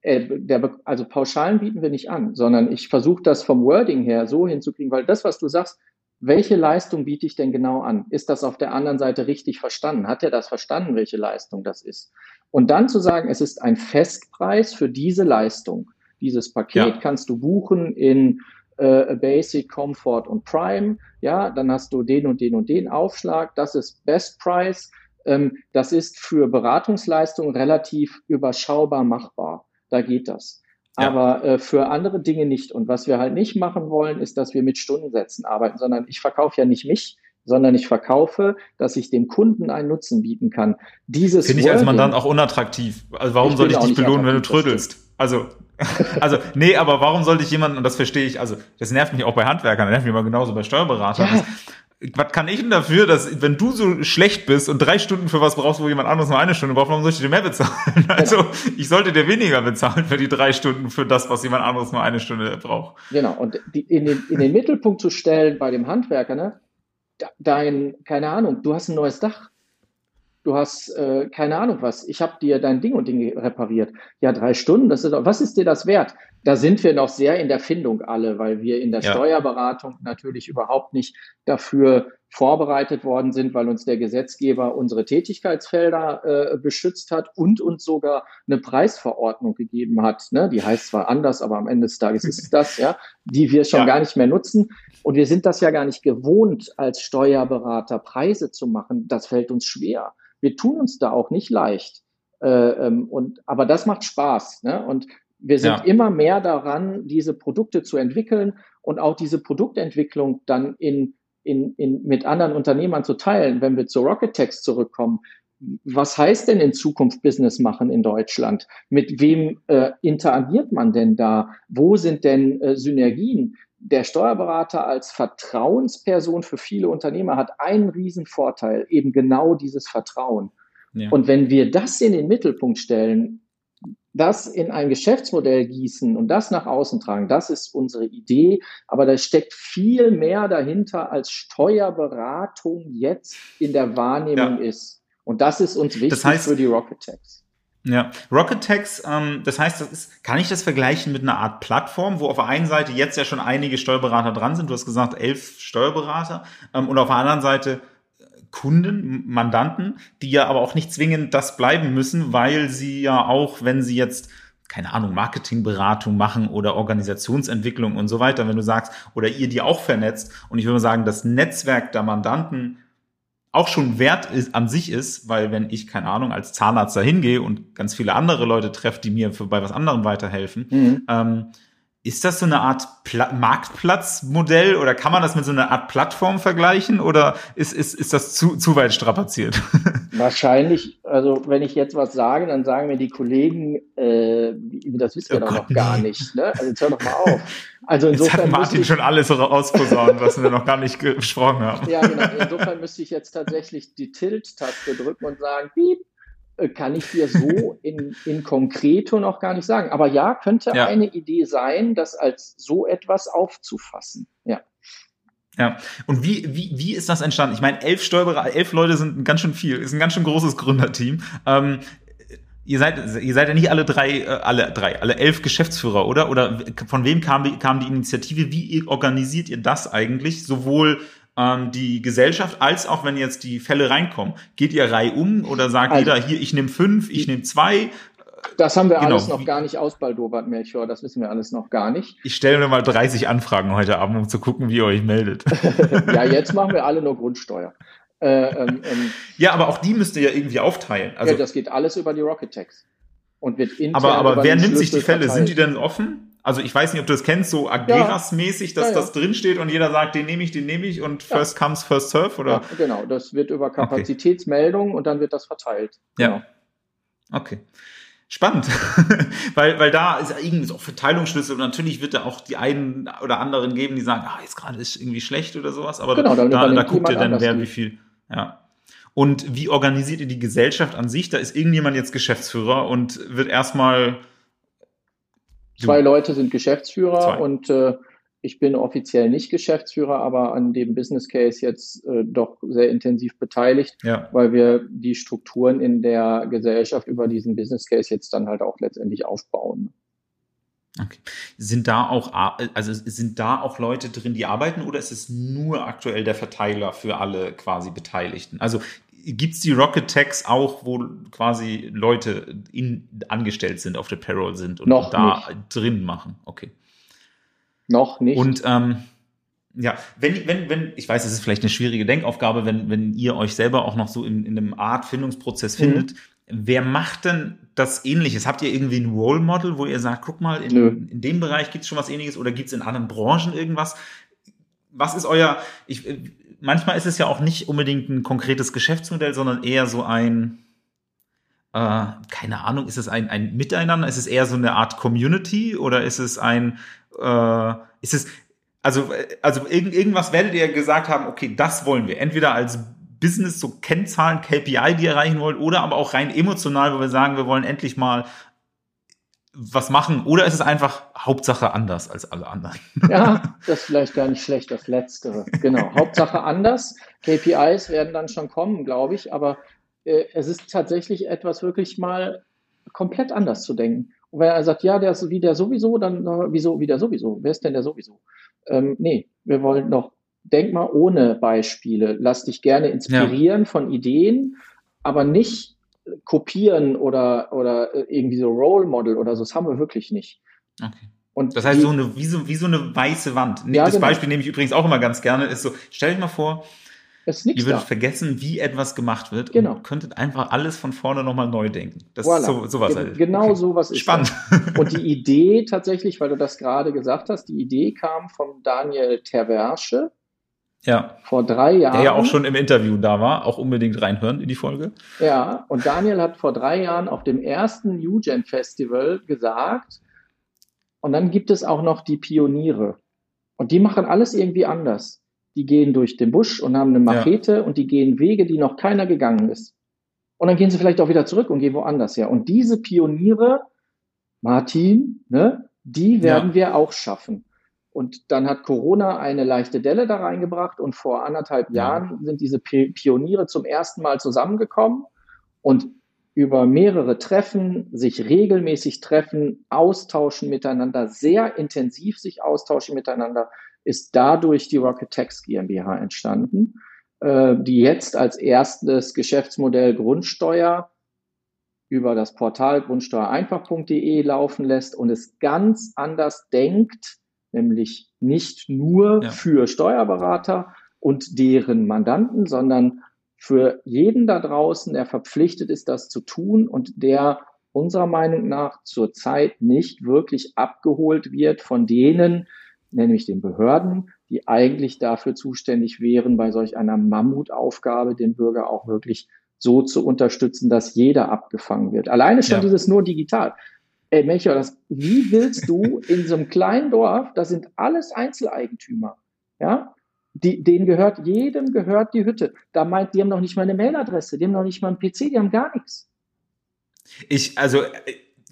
Äh, der, also Pauschalen bieten wir nicht an, sondern ich versuche das vom Wording her so hinzukriegen, weil das, was du sagst, welche Leistung biete ich denn genau an? Ist das auf der anderen Seite richtig verstanden? Hat er das verstanden, welche Leistung das ist? Und dann zu sagen, es ist ein Festpreis für diese Leistung. Dieses Paket ja. kannst du buchen in äh, Basic, Comfort und Prime. Ja, dann hast du den und den und den Aufschlag. Das ist Best Price. Ähm, das ist für Beratungsleistungen relativ überschaubar machbar. Da geht das. Ja. Aber äh, für andere Dinge nicht. Und was wir halt nicht machen wollen, ist, dass wir mit Stundensätzen arbeiten, sondern ich verkaufe ja nicht mich, sondern ich verkaufe, dass ich dem Kunden einen Nutzen bieten kann. Dieses finde ich als Mandant auch unattraktiv. Also warum soll ich dich belohnen, wenn du trödelst? Also also, nee, aber warum sollte ich jemanden, und das verstehe ich, also, das nervt mich auch bei Handwerkern, das nervt mich immer genauso bei Steuerberatern. Ja was kann ich denn dafür, dass wenn du so schlecht bist und drei Stunden für was brauchst, wo jemand anderes nur eine Stunde braucht, warum soll ich dir mehr bezahlen? Also ich sollte dir weniger bezahlen für die drei Stunden für das, was jemand anderes nur eine Stunde braucht. Genau, und die, in, den, in den Mittelpunkt zu stellen bei dem Handwerker, ne? Dein, keine Ahnung, du hast ein neues Dach. Du hast äh, keine Ahnung was. Ich habe dir dein Ding und Ding repariert. Ja, drei Stunden, das ist, was ist dir das wert? Da sind wir noch sehr in der Findung alle, weil wir in der ja. Steuerberatung natürlich überhaupt nicht dafür vorbereitet worden sind, weil uns der Gesetzgeber unsere Tätigkeitsfelder äh, beschützt hat und uns sogar eine Preisverordnung gegeben hat. Ne? Die heißt zwar anders, aber am Ende des Tages ist es das, ja, die wir schon ja. gar nicht mehr nutzen. Und wir sind das ja gar nicht gewohnt, als Steuerberater Preise zu machen. Das fällt uns schwer. Wir tun uns da auch nicht leicht. Äh, ähm, und, aber das macht Spaß. Ne? Und wir sind ja. immer mehr daran, diese Produkte zu entwickeln und auch diese Produktentwicklung dann in, in, in, mit anderen Unternehmern zu teilen. Wenn wir zu Rocket Text zurückkommen, was heißt denn in Zukunft Business machen in Deutschland? Mit wem äh, interagiert man denn da? Wo sind denn äh, Synergien? Der Steuerberater als Vertrauensperson für viele Unternehmer hat einen riesen Vorteil, eben genau dieses Vertrauen. Ja. Und wenn wir das in den Mittelpunkt stellen, das in ein Geschäftsmodell gießen und das nach außen tragen, das ist unsere Idee. Aber da steckt viel mehr dahinter, als Steuerberatung jetzt in der Wahrnehmung ja. ist. Und das ist uns wichtig das heißt, für die Rocket Tax. Ja, Rocket Tax, ähm, das heißt, das ist, kann ich das vergleichen mit einer Art Plattform, wo auf der einen Seite jetzt ja schon einige Steuerberater dran sind, du hast gesagt elf Steuerberater, ähm, und auf der anderen Seite Kunden, Mandanten, die ja aber auch nicht zwingend das bleiben müssen, weil sie ja auch, wenn sie jetzt keine Ahnung, Marketingberatung machen oder Organisationsentwicklung und so weiter, wenn du sagst, oder ihr die auch vernetzt. Und ich würde mal sagen, das Netzwerk der Mandanten auch schon wert ist, an sich ist, weil wenn ich, keine Ahnung, als Zahnarzt da hingehe und ganz viele andere Leute treffe, die mir für, bei was anderem weiterhelfen, mhm. ähm, ist das so eine Art Pla Marktplatzmodell oder kann man das mit so einer Art Plattform vergleichen oder ist, ist, ist das zu, zu weit strapaziert? Wahrscheinlich, also wenn ich jetzt was sage, dann sagen mir die Kollegen, äh, das wisst ihr oh doch Gott, noch gar nicht. Ne? Also jetzt hör doch mal auf. Also insofern jetzt hat Martin ich, schon alles rausposaunt, was wir noch gar nicht gesprochen haben. Ja, genau. Insofern müsste ich jetzt tatsächlich die Tilt-Taste drücken und sagen, piep, kann ich dir so in, in konkreto noch gar nicht sagen. Aber ja, könnte ja. eine Idee sein, das als so etwas aufzufassen. Ja. Ja, und wie, wie, wie ist das entstanden? Ich meine, elf Steuerberater, elf Leute sind ganz schön viel, ist ein ganz schön großes Gründerteam. Ähm, ihr seid, ihr seid ja nicht alle drei, äh, alle drei, alle elf Geschäftsführer, oder? Oder von wem kam die, kam die Initiative? Wie organisiert ihr das eigentlich? Sowohl ähm, die Gesellschaft als auch wenn jetzt die Fälle reinkommen. Geht ihr Reihe um oder sagt also, jeder hier, ich nehme fünf, ich nehme zwei? Das haben wir genau. alles noch gar nicht ausbaldobert, Melchior. Das wissen wir alles noch gar nicht. Ich stelle mir mal 30 Anfragen heute Abend, um zu gucken, wie ihr euch meldet. ja, jetzt machen wir alle nur Grundsteuer. Äh, ähm, ähm, ja, aber auch die müsst ihr ja irgendwie aufteilen. Also, ja, das geht alles über die Rocket Tags. Und wird aber aber wer nimmt sich die Fälle? Verteilt. Sind die denn offen? Also ich weiß nicht, ob du das kennst, so Ageras-mäßig, dass ja, ja. das drinsteht und jeder sagt, den nehme ich, den nehme ich und first comes, first serve, oder? Ja, genau, das wird über Kapazitätsmeldung okay. und dann wird das verteilt. Genau. Ja. Okay. Spannend, weil, weil da ist irgendwie so Verteilungsschlüssel und natürlich wird da auch die einen oder anderen geben, die sagen, ah, jetzt gerade ist irgendwie schlecht oder sowas, aber genau, da, da guckt ihr dann, wer wie viel, ja. Und wie organisiert ihr die Gesellschaft an sich? Da ist irgendjemand jetzt Geschäftsführer und wird erstmal. Zwei Leute sind Geschäftsführer Zwei. und äh, ich bin offiziell nicht Geschäftsführer, aber an dem Business Case jetzt äh, doch sehr intensiv beteiligt, ja. weil wir die Strukturen in der Gesellschaft über diesen Business Case jetzt dann halt auch letztendlich aufbauen. Okay. Sind da auch, also sind da auch Leute drin, die arbeiten oder ist es nur aktuell der Verteiler für alle quasi Beteiligten? Also gibt es die Rocket Tags auch, wo quasi Leute in, angestellt sind, auf der Payroll sind und Noch da nicht. drin machen? Okay. Noch nicht. Und ähm, ja, wenn, wenn, wenn, ich weiß, es ist vielleicht eine schwierige Denkaufgabe, wenn, wenn ihr euch selber auch noch so in, in einem Art Findungsprozess mhm. findet, wer macht denn das ähnliches? Habt ihr irgendwie ein Role Model, wo ihr sagt, guck mal, in, in dem Bereich gibt es schon was ähnliches oder gibt es in anderen Branchen irgendwas? Was ist euer, ich, manchmal ist es ja auch nicht unbedingt ein konkretes Geschäftsmodell, sondern eher so ein, äh, keine Ahnung, ist es ein, ein Miteinander? Ist es eher so eine Art Community oder ist es ein, äh, ist es, also, also irgend, irgendwas werdet ihr gesagt haben, okay, das wollen wir. Entweder als Business, so Kennzahlen, KPI, die ihr erreichen wollt, oder aber auch rein emotional, wo wir sagen, wir wollen endlich mal was machen, oder ist es einfach Hauptsache anders als alle anderen? Ja, das ist vielleicht gar nicht schlecht, das Letztere. Genau, Hauptsache anders. KPIs werden dann schon kommen, glaube ich, aber äh, es ist tatsächlich etwas wirklich mal komplett anders zu denken. Und wenn er sagt, ja, der ist wie der sowieso, dann äh, wieso, wie der sowieso? Wer ist denn der sowieso? Ähm, nee, wir wollen noch, denk mal ohne Beispiele. Lass dich gerne inspirieren ja. von Ideen, aber nicht kopieren oder, oder äh, irgendwie so Role Model oder so. Das haben wir wirklich nicht. Okay. Und das heißt, die, so eine, wie, so, wie so eine weiße Wand. Ja, das genau. Beispiel nehme ich übrigens auch immer ganz gerne, ist so, stell dich mal vor, ihr würdet da. vergessen, wie etwas gemacht wird genau. und könntet einfach alles von vorne nochmal neu denken. Das voilà. ist so, sowas Ge halt. Genau okay. sowas ist Spannend. Das. Und die Idee tatsächlich, weil du das gerade gesagt hast, die Idee kam von Daniel Terversche. Ja. Vor drei Jahren. Der ja auch schon im Interview da war, auch unbedingt reinhören in die Folge. Ja, und Daniel hat vor drei Jahren auf dem ersten Newgen Festival gesagt, und dann gibt es auch noch die Pioniere. Und die machen alles irgendwie anders die gehen durch den Busch und haben eine Machete ja. und die gehen Wege, die noch keiner gegangen ist. Und dann gehen sie vielleicht auch wieder zurück und gehen woanders her. Und diese Pioniere, Martin, ne, die werden ja. wir auch schaffen. Und dann hat Corona eine leichte Delle da reingebracht und vor anderthalb ja. Jahren sind diese Pioniere zum ersten Mal zusammengekommen und über mehrere Treffen, sich regelmäßig treffen, austauschen miteinander, sehr intensiv sich austauschen miteinander, ist dadurch die Rocket Tax GmbH entstanden, äh, die jetzt als erstes Geschäftsmodell Grundsteuer über das Portal grundsteuereinfach.de laufen lässt und es ganz anders denkt, nämlich nicht nur ja. für Steuerberater und deren Mandanten, sondern für jeden da draußen, der verpflichtet ist, das zu tun und der unserer Meinung nach zurzeit nicht wirklich abgeholt wird von denen, nämlich den Behörden, die eigentlich dafür zuständig wären, bei solch einer Mammutaufgabe den Bürger auch wirklich so zu unterstützen, dass jeder abgefangen wird. Alleine schon ja. dieses nur digital. Ey, Melchior, wie willst du in so einem kleinen Dorf, das sind alles Einzeleigentümer, ja, die, denen gehört, jedem gehört die Hütte. Da meint, die haben noch nicht mal eine Mailadresse, die haben noch nicht mal einen PC, die haben gar nichts. Ich, also,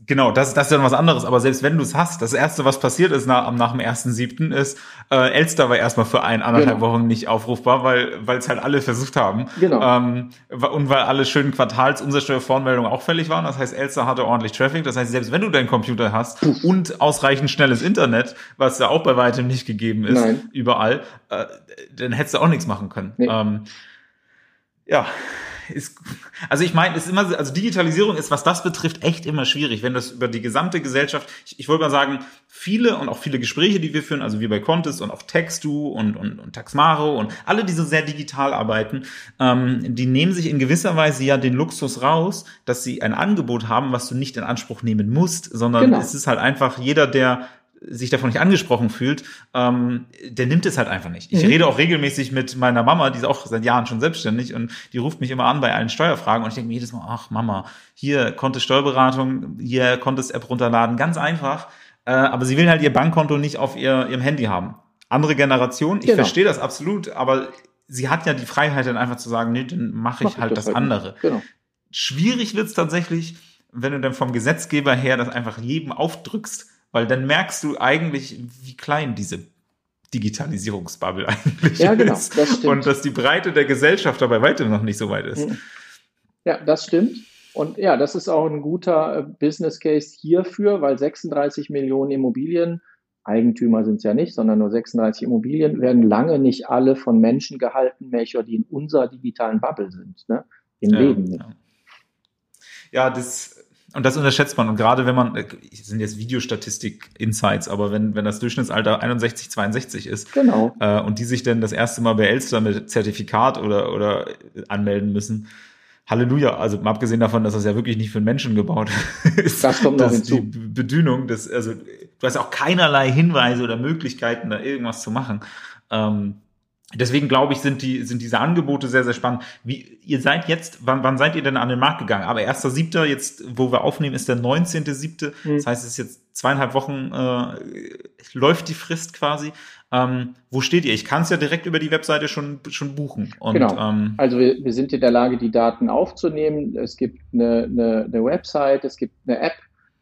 Genau, das, das ist dann was anderes. Aber selbst wenn du es hast, das Erste, was passiert ist nach, nach dem ersten siebten, ist, äh, Elster war erstmal für ein, anderthalb genau. Wochen nicht aufrufbar, weil weil es halt alle versucht haben. Genau. Ähm, und weil alle schönen Quartalsumsatzsteuervoranmeldungen auch fällig waren. Das heißt, Elster hatte ordentlich Traffic. Das heißt, selbst wenn du deinen Computer hast Puh. und ausreichend schnelles Internet, was ja auch bei weitem nicht gegeben ist, Nein. überall, äh, dann hättest du auch nichts machen können. Nee. Ähm, ja, ist, also ich meine, ist immer, also Digitalisierung ist, was das betrifft, echt immer schwierig, wenn das über die gesamte Gesellschaft, ich, ich wollte mal sagen, viele und auch viele Gespräche, die wir führen, also wie bei Contest und auch Textu und, und, und Taxmaro und alle, die so sehr digital arbeiten, ähm, die nehmen sich in gewisser Weise ja den Luxus raus, dass sie ein Angebot haben, was du nicht in Anspruch nehmen musst, sondern genau. es ist halt einfach jeder, der sich davon nicht angesprochen fühlt, ähm, der nimmt es halt einfach nicht. Ich mhm. rede auch regelmäßig mit meiner Mama, die ist auch seit Jahren schon selbstständig und die ruft mich immer an bei allen Steuerfragen und ich denke mir jedes Mal, ach Mama, hier konnte Steuerberatung, hier konntest App runterladen, ganz einfach. Äh, aber sie will halt ihr Bankkonto nicht auf ihr, ihrem Handy haben. Andere Generation, ich genau. verstehe das absolut, aber sie hat ja die Freiheit dann einfach zu sagen, nee, dann mache ich mach halt ich das, das halt andere. Genau. Schwierig wird's tatsächlich, wenn du dann vom Gesetzgeber her das einfach jedem aufdrückst weil dann merkst du eigentlich, wie klein diese Digitalisierungsbubble eigentlich ja, genau, ist. Das stimmt. Und dass die Breite der Gesellschaft dabei weitem noch nicht so weit ist. Mhm. Ja, das stimmt. Und ja, das ist auch ein guter äh, Business Case hierfür, weil 36 Millionen Immobilien, Eigentümer sind es ja nicht, sondern nur 36 Immobilien, werden lange nicht alle von Menschen gehalten, welche die in unserer digitalen Bubble sind, ne? im ja, Leben. Ja. ja, das und das unterschätzt man. Und gerade wenn man, äh, sind jetzt Videostatistik-Insights, aber wenn, wenn das Durchschnittsalter 61, 62 ist genau. äh, und die sich dann das erste Mal bei Elster mit Zertifikat oder, oder anmelden müssen, Halleluja, also mal abgesehen davon, dass das ja wirklich nicht für Menschen gebaut ist. Das kommt noch hinzu. Die Bedünung, das, also du hast auch keinerlei Hinweise oder Möglichkeiten, da irgendwas zu machen. Ähm, Deswegen glaube ich, sind die, sind diese Angebote sehr, sehr spannend. Wie, ihr seid jetzt, wann, wann seid ihr denn an den Markt gegangen? Aber erster Siebter, jetzt, wo wir aufnehmen, ist der 19.7. Mhm. Das heißt, es ist jetzt zweieinhalb Wochen, äh, läuft die Frist quasi. Ähm, wo steht ihr? Ich kann es ja direkt über die Webseite schon, schon buchen. Und, genau. Ähm, also wir, wir sind in der Lage, die Daten aufzunehmen. Es gibt eine, eine, eine Website, es gibt eine App,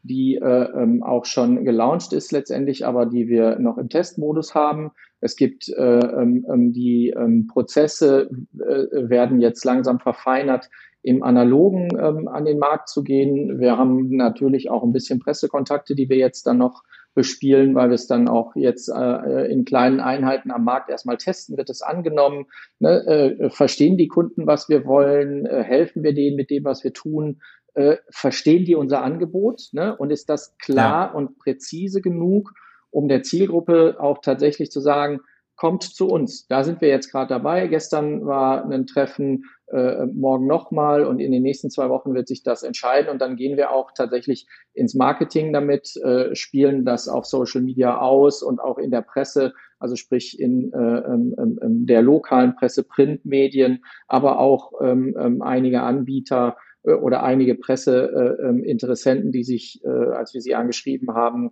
die äh, ähm, auch schon gelauncht ist letztendlich, aber die wir noch im Testmodus haben. Es gibt äh, ähm, ähm die ähm, Prozesse äh, werden jetzt langsam verfeinert, im Analogen ähm, an den Markt zu gehen. Wir haben natürlich auch ein bisschen Pressekontakte, die wir jetzt dann noch bespielen, weil wir es dann auch jetzt äh, in kleinen Einheiten am Markt erstmal testen, wird es angenommen, ne? äh, verstehen die Kunden, was wir wollen, äh, helfen wir denen mit dem, was wir tun, äh, verstehen die unser Angebot ne? und ist das klar ja. und präzise genug, um der Zielgruppe auch tatsächlich zu sagen, kommt zu uns. Da sind wir jetzt gerade dabei. Gestern war ein Treffen, äh, morgen nochmal und in den nächsten zwei Wochen wird sich das entscheiden und dann gehen wir auch tatsächlich ins Marketing damit, äh, spielen das auf Social Media aus und auch in der Presse, also sprich in äh, ähm, ähm, ähm der lokalen Presse, Printmedien, aber auch ähm, ähm, einige Anbieter oder einige Presseinteressenten, die sich, äh, als wir sie angeschrieben haben,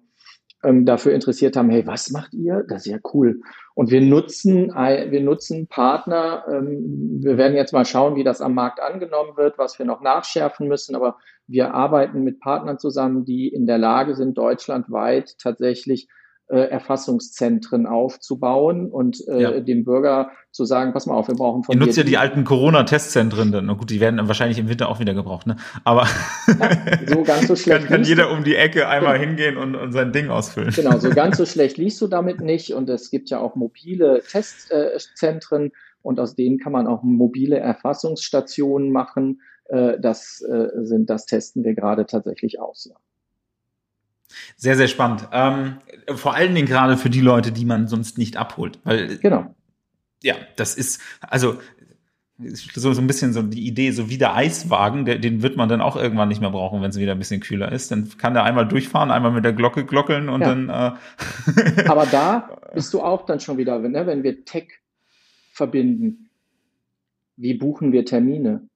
ähm, dafür interessiert haben, hey, was macht ihr? Das ist ja cool. Und wir nutzen, wir nutzen Partner. Ähm, wir werden jetzt mal schauen, wie das am Markt angenommen wird, was wir noch nachschärfen müssen. Aber wir arbeiten mit Partnern zusammen, die in der Lage sind, deutschlandweit tatsächlich äh, Erfassungszentren aufzubauen und äh, ja. dem Bürger zu sagen, pass mal auf, wir brauchen von Ihr nutzt ja die alten Corona-Testzentren dann. Na gut, die werden wahrscheinlich im Winter auch wieder gebraucht, ne? Aber ja, so ganz so schlecht kann, kann jeder um die Ecke einmal genau. hingehen und, und sein Ding ausfüllen. Genau, so ganz so schlecht liest du damit nicht. Und es gibt ja auch mobile Testzentren und aus denen kann man auch mobile Erfassungsstationen machen. Äh, das äh, sind, das testen wir gerade tatsächlich aus. Ja. Sehr, sehr spannend. Ähm, vor allen Dingen gerade für die Leute, die man sonst nicht abholt. Weil, genau. Ja, das ist, also so, so ein bisschen so die Idee, so wie der Eiswagen, der, den wird man dann auch irgendwann nicht mehr brauchen, wenn es wieder ein bisschen kühler ist. Dann kann der einmal durchfahren, einmal mit der Glocke glockeln und ja. dann. Äh Aber da bist du auch dann schon wieder, ne, wenn wir Tech verbinden. Wie buchen wir Termine?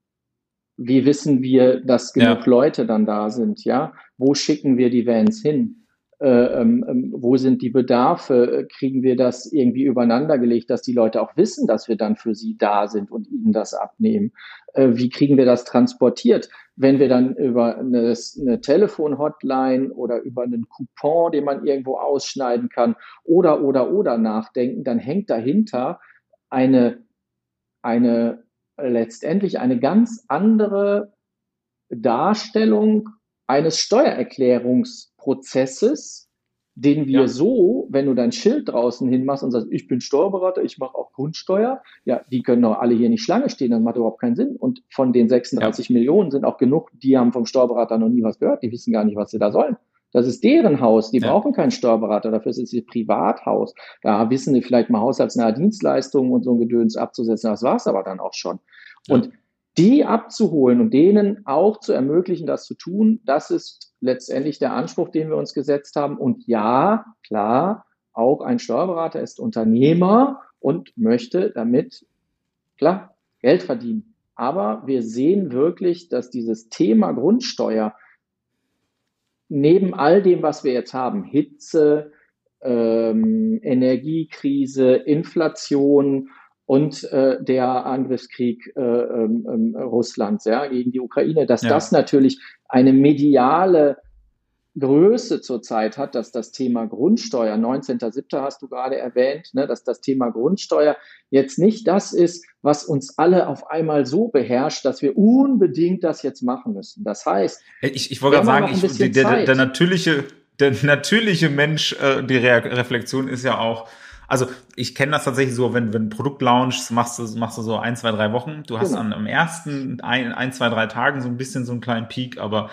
wie wissen wir, dass genug ja. Leute dann da sind, ja? Wo schicken wir die Vans hin? Äh, ähm, ähm, wo sind die Bedarfe? Kriegen wir das irgendwie übereinander gelegt, dass die Leute auch wissen, dass wir dann für sie da sind und ihnen das abnehmen? Äh, wie kriegen wir das transportiert? Wenn wir dann über eine, eine Telefon-Hotline oder über einen Coupon, den man irgendwo ausschneiden kann, oder, oder, oder nachdenken, dann hängt dahinter eine, eine letztendlich eine ganz andere Darstellung eines Steuererklärungsprozesses, den wir ja. so, wenn du dein Schild draußen hinmachst und sagst, ich bin Steuerberater, ich mache auch Grundsteuer, ja, die können doch alle hier nicht Schlange stehen, das macht überhaupt keinen Sinn. Und von den 36 ja. Millionen sind auch genug, die haben vom Steuerberater noch nie was gehört, die wissen gar nicht, was sie da sollen. Das ist deren Haus, die ja. brauchen keinen Steuerberater, dafür ist es ihr Privathaus. Da wissen die vielleicht mal haushaltsnahe Dienstleistungen und so ein Gedöns abzusetzen, das war's aber dann auch schon. Und die abzuholen und denen auch zu ermöglichen, das zu tun, das ist letztendlich der Anspruch, den wir uns gesetzt haben. Und ja, klar, auch ein Steuerberater ist Unternehmer und möchte damit, klar, Geld verdienen. Aber wir sehen wirklich, dass dieses Thema Grundsteuer neben all dem, was wir jetzt haben, Hitze, ähm, Energiekrise, Inflation, und äh, der Angriffskrieg äh, ähm, äh, Russlands ja, gegen die Ukraine, dass ja. das natürlich eine mediale Größe zurzeit hat, dass das Thema Grundsteuer, 19.07. hast du gerade erwähnt, ne, dass das Thema Grundsteuer jetzt nicht das ist, was uns alle auf einmal so beherrscht, dass wir unbedingt das jetzt machen müssen. Das heißt, ich, ich wollte gerade sagen, ich, der, der, der, natürliche, der natürliche Mensch, äh, die Re Reflexion ist ja auch, also ich kenne das tatsächlich so, wenn, wenn Produktlaunch machst du, machst du so ein, zwei, drei Wochen. Du hast genau. an, am ersten ein, ein, zwei, drei Tagen so ein bisschen so einen kleinen Peak, aber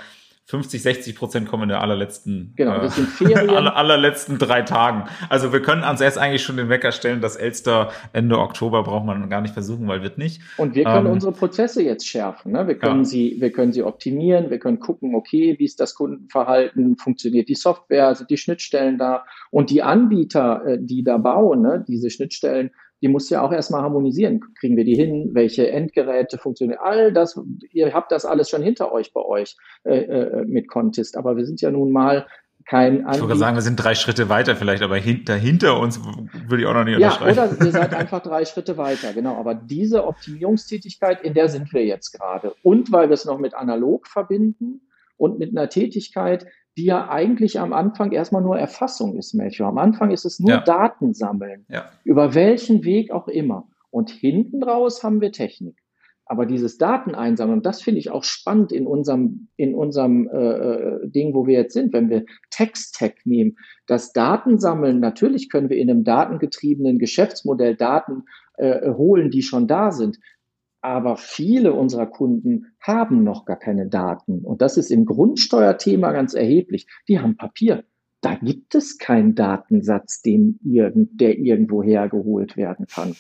50, 60 Prozent kommen in der allerletzten, genau, das sind Ferien. Äh, aller, allerletzten drei Tagen. Also wir können uns erst eigentlich schon den Wecker stellen, dass Elster Ende Oktober braucht man gar nicht versuchen, weil wird nicht. Und wir können ähm, unsere Prozesse jetzt schärfen. Ne? Wir können ja. sie, wir können sie optimieren. Wir können gucken, okay, wie ist das Kundenverhalten? Funktioniert die Software? Sind die Schnittstellen da? Und die Anbieter, äh, die da bauen, ne, diese Schnittstellen, die muss ja auch erstmal harmonisieren. Kriegen wir die hin? Welche Endgeräte funktionieren? All das, ihr habt das alles schon hinter euch bei euch äh, äh, mit Contest. Aber wir sind ja nun mal kein Ich würde sagen, wir sind drei Schritte weiter vielleicht, aber hinter, hinter uns würde ich auch noch nicht ja, unterschreiben. Ja, oder ihr seid einfach drei Schritte weiter, genau. Aber diese Optimierungstätigkeit, in der sind wir jetzt gerade. Und weil wir es noch mit analog verbinden und mit einer Tätigkeit, die ja eigentlich am Anfang erstmal nur Erfassung ist, Matthew. Am Anfang ist es nur ja. Daten sammeln. Ja. Über welchen Weg auch immer. Und hinten raus haben wir Technik. Aber dieses Dateneinsammeln, das finde ich auch spannend in unserem, in unserem äh, äh Ding, wo wir jetzt sind, wenn wir Text-Tech nehmen. Das Datensammeln, natürlich können wir in einem datengetriebenen Geschäftsmodell Daten äh, holen, die schon da sind. Aber viele unserer Kunden haben noch gar keine Daten. Und das ist im Grundsteuerthema ganz erheblich. Die haben Papier. Da gibt es keinen Datensatz, den irgend, der irgendwo hergeholt werden kann.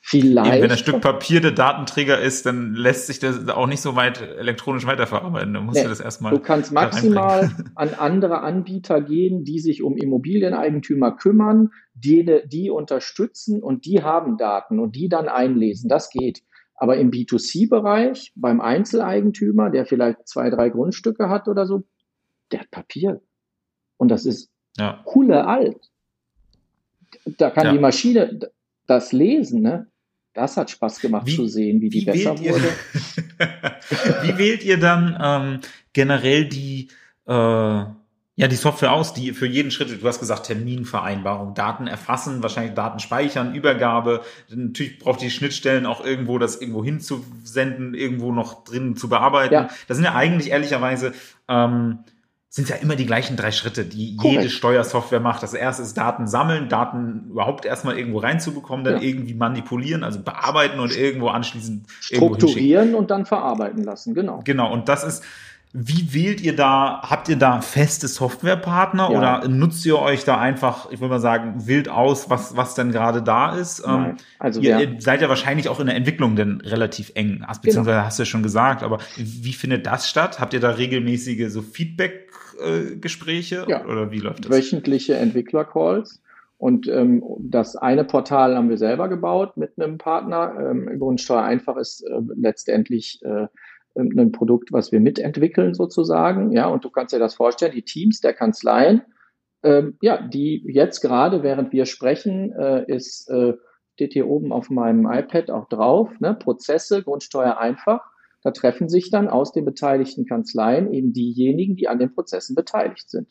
Vielleicht. Wenn ein Stück Papier der Datenträger ist, dann lässt sich das auch nicht so weit elektronisch weiterverarbeiten. Dann musst nee, du das erstmal. Du kannst maximal an andere Anbieter gehen, die sich um Immobilieneigentümer kümmern, die, die unterstützen und die haben Daten und die dann einlesen. Das geht. Aber im B2C-Bereich, beim Einzeleigentümer, der vielleicht zwei, drei Grundstücke hat oder so, der hat Papier. Und das ist ja. Hulle alt. Da kann ja. die Maschine das lesen, ne? Das hat Spaß gemacht wie, zu sehen, wie die wie besser wurde. wie wählt ihr dann ähm, generell die äh, ja, die Software aus, die für jeden Schritt, du hast gesagt, Terminvereinbarung, Daten erfassen, wahrscheinlich Daten speichern, Übergabe. Natürlich braucht die Schnittstellen auch irgendwo, das irgendwo hinzusenden, irgendwo noch drin zu bearbeiten. Ja. Das sind ja eigentlich ehrlicherweise, ähm, sind ja immer die gleichen drei Schritte, die Korrekt. jede Steuersoftware macht. Das erste ist Daten sammeln, Daten überhaupt erstmal irgendwo reinzubekommen, dann ja. irgendwie manipulieren, also bearbeiten und irgendwo anschließend strukturieren und dann verarbeiten lassen, genau. Genau, und das ist, wie wählt ihr da, habt ihr da feste Softwarepartner ja. oder nutzt ihr euch da einfach, ich würde mal sagen, wild aus, was, was denn gerade da ist? Ähm, Nein. Also ihr, ihr, seid ja wahrscheinlich auch in der Entwicklung denn relativ eng, beziehungsweise genau. hast du ja schon gesagt, aber wie findet das statt? Habt ihr da regelmäßige so Feedback-Gespräche ja. oder wie läuft das? Wöchentliche Entwickler-Calls. Und ähm, das eine Portal haben wir selber gebaut mit einem Partner. Ähm, Grundsteuer einfach ist äh, letztendlich äh, ein Produkt, was wir mitentwickeln sozusagen. Ja, und du kannst dir das vorstellen, die Teams der Kanzleien ähm, ja, die jetzt gerade, während wir sprechen, äh, ist, äh, steht hier oben auf meinem iPad auch drauf, ne? Prozesse, Grundsteuer einfach. Da treffen sich dann aus den beteiligten Kanzleien eben diejenigen, die an den Prozessen beteiligt sind.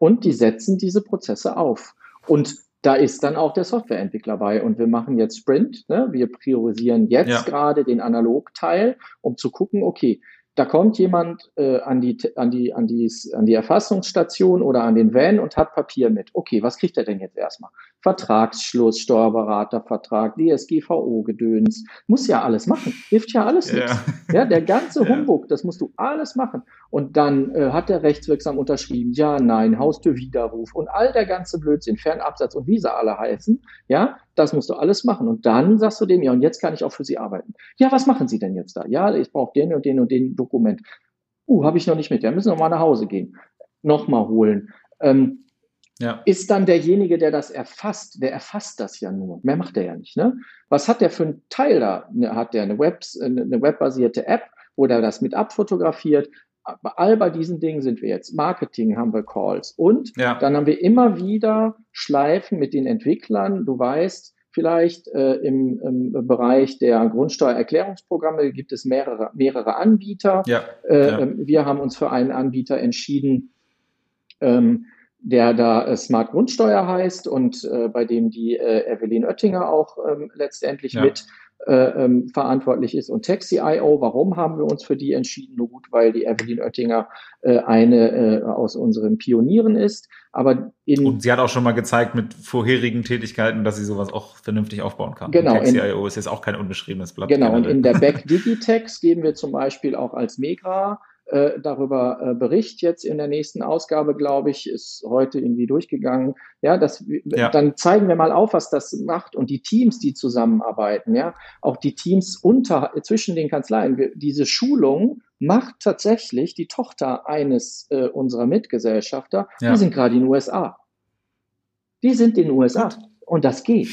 Und die setzen diese Prozesse auf. Und da ist dann auch der Softwareentwickler bei. Und wir machen jetzt Sprint. Ne? Wir priorisieren jetzt ja. gerade den Analogteil, um zu gucken, okay, da kommt jemand äh, an, die, an, die, an, die, an die Erfassungsstation oder an den Van und hat Papier mit. Okay, was kriegt er denn jetzt erstmal? Vertragsschluss, Steuerberatervertrag, DSGVO-Gedöns. Muss ja alles machen. Hilft ja alles ja. nichts. Ja, der ganze Humbug, das musst du alles machen. Und dann äh, hat der rechtswirksam unterschrieben, ja, nein, Haustürwiderruf und all der ganze Blödsinn, Fernabsatz und wie sie alle heißen. Ja, das musst du alles machen. Und dann sagst du dem, ja, und jetzt kann ich auch für Sie arbeiten. Ja, was machen Sie denn jetzt da? Ja, ich brauche den und den und den Dokument. Uh, habe ich noch nicht mit. Ja, müssen wir mal nach Hause gehen. Nochmal holen. Ähm, ja. ist dann derjenige, der das erfasst, der erfasst das ja nur. Mehr macht er ja nicht. Ne? Was hat der für einen Teil da? Ne, hat der eine, Webs, eine webbasierte App, wo der das mit abfotografiert? Bei all bei diesen Dingen sind wir jetzt. Marketing haben wir Calls. Und ja. dann haben wir immer wieder Schleifen mit den Entwicklern. Du weißt, vielleicht äh, im, im Bereich der Grundsteuererklärungsprogramme gibt es mehrere, mehrere Anbieter. Ja. Äh. Ähm, wir haben uns für einen Anbieter entschieden, ähm, der da äh, Smart Grundsteuer heißt und äh, bei dem die äh, Evelyn Oettinger auch ähm, letztendlich ja. mit äh, ähm, verantwortlich ist und Taxi.io. Warum haben wir uns für die entschieden? Nur gut, weil die Evelyn Oettinger äh, eine äh, aus unseren Pionieren ist. Aber in und sie hat auch schon mal gezeigt mit vorherigen Tätigkeiten, dass sie sowas auch vernünftig aufbauen kann. Genau. Taxi.io ist jetzt auch kein unbeschriebenes Blatt. Genau. Und in der Back Digitex geben wir zum Beispiel auch als Megra äh, darüber äh, Bericht jetzt in der nächsten Ausgabe, glaube ich, ist heute irgendwie durchgegangen. Ja, das, ja. dann zeigen wir mal auf, was das macht und die Teams, die zusammenarbeiten, ja, auch die Teams unter, zwischen den Kanzleien. Diese Schulung macht tatsächlich die Tochter eines äh, unserer Mitgesellschafter, ja. die sind gerade in den USA. Die sind in den USA Gut. und das geht.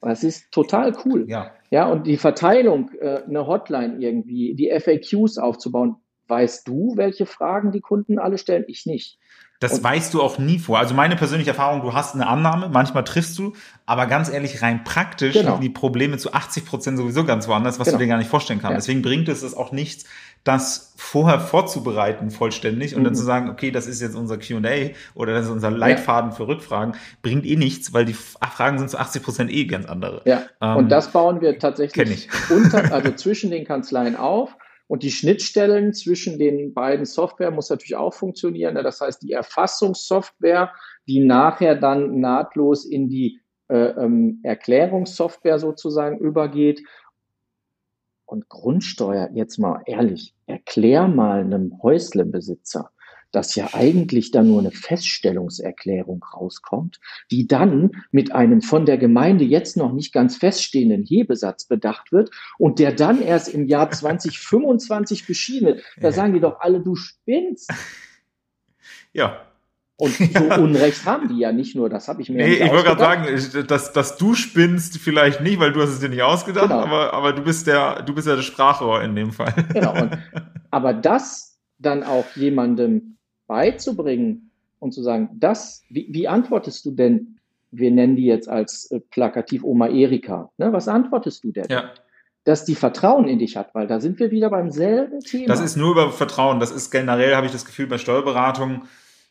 Das ist total cool. Ja. Ja, und die Verteilung, äh, eine Hotline irgendwie, die FAQs aufzubauen, weißt du, welche Fragen die Kunden alle stellen? Ich nicht. Das und weißt du auch nie vor. Also meine persönliche Erfahrung, du hast eine Annahme, manchmal triffst du, aber ganz ehrlich, rein praktisch genau. liegen die Probleme zu 80 Prozent sowieso ganz woanders, was genau. du dir gar nicht vorstellen kannst. Ja. Deswegen bringt es es auch nichts, das vorher vorzubereiten vollständig und mhm. dann zu sagen, okay, das ist jetzt unser Q&A oder das ist unser Leitfaden ja. für Rückfragen, bringt eh nichts, weil die Fragen sind zu 80 Prozent eh ganz andere. Ja, ähm, und das bauen wir tatsächlich unter, also zwischen den Kanzleien auf und die Schnittstellen zwischen den beiden Software muss natürlich auch funktionieren. Das heißt, die Erfassungssoftware, die nachher dann nahtlos in die äh, ähm, Erklärungssoftware sozusagen übergeht. Und Grundsteuer, jetzt mal ehrlich, erklär mal einem Häuslebesitzer, dass ja eigentlich da nur eine Feststellungserklärung rauskommt, die dann mit einem von der Gemeinde jetzt noch nicht ganz feststehenden Hebesatz bedacht wird und der dann erst im Jahr 2025 beschieden wird. Da sagen die doch alle, du spinnst. Ja, und so ja. Unrecht haben die ja nicht nur, das habe ich mir Nee, ich wollte gerade sagen, dass, dass du spinnst vielleicht nicht, weil du hast es dir nicht ausgedacht, genau. aber, aber du bist der, du bist ja das Sprachrohr in dem Fall. Genau. Und, aber das dann auch jemandem beizubringen und zu sagen, das, wie, wie antwortest du denn, wir nennen die jetzt als äh, plakativ Oma Erika, ne? was antwortest du denn? Ja. Dass die Vertrauen in dich hat, weil da sind wir wieder beim selben Thema. Das ist nur über Vertrauen. Das ist generell, habe ich das Gefühl, bei Steuerberatungen,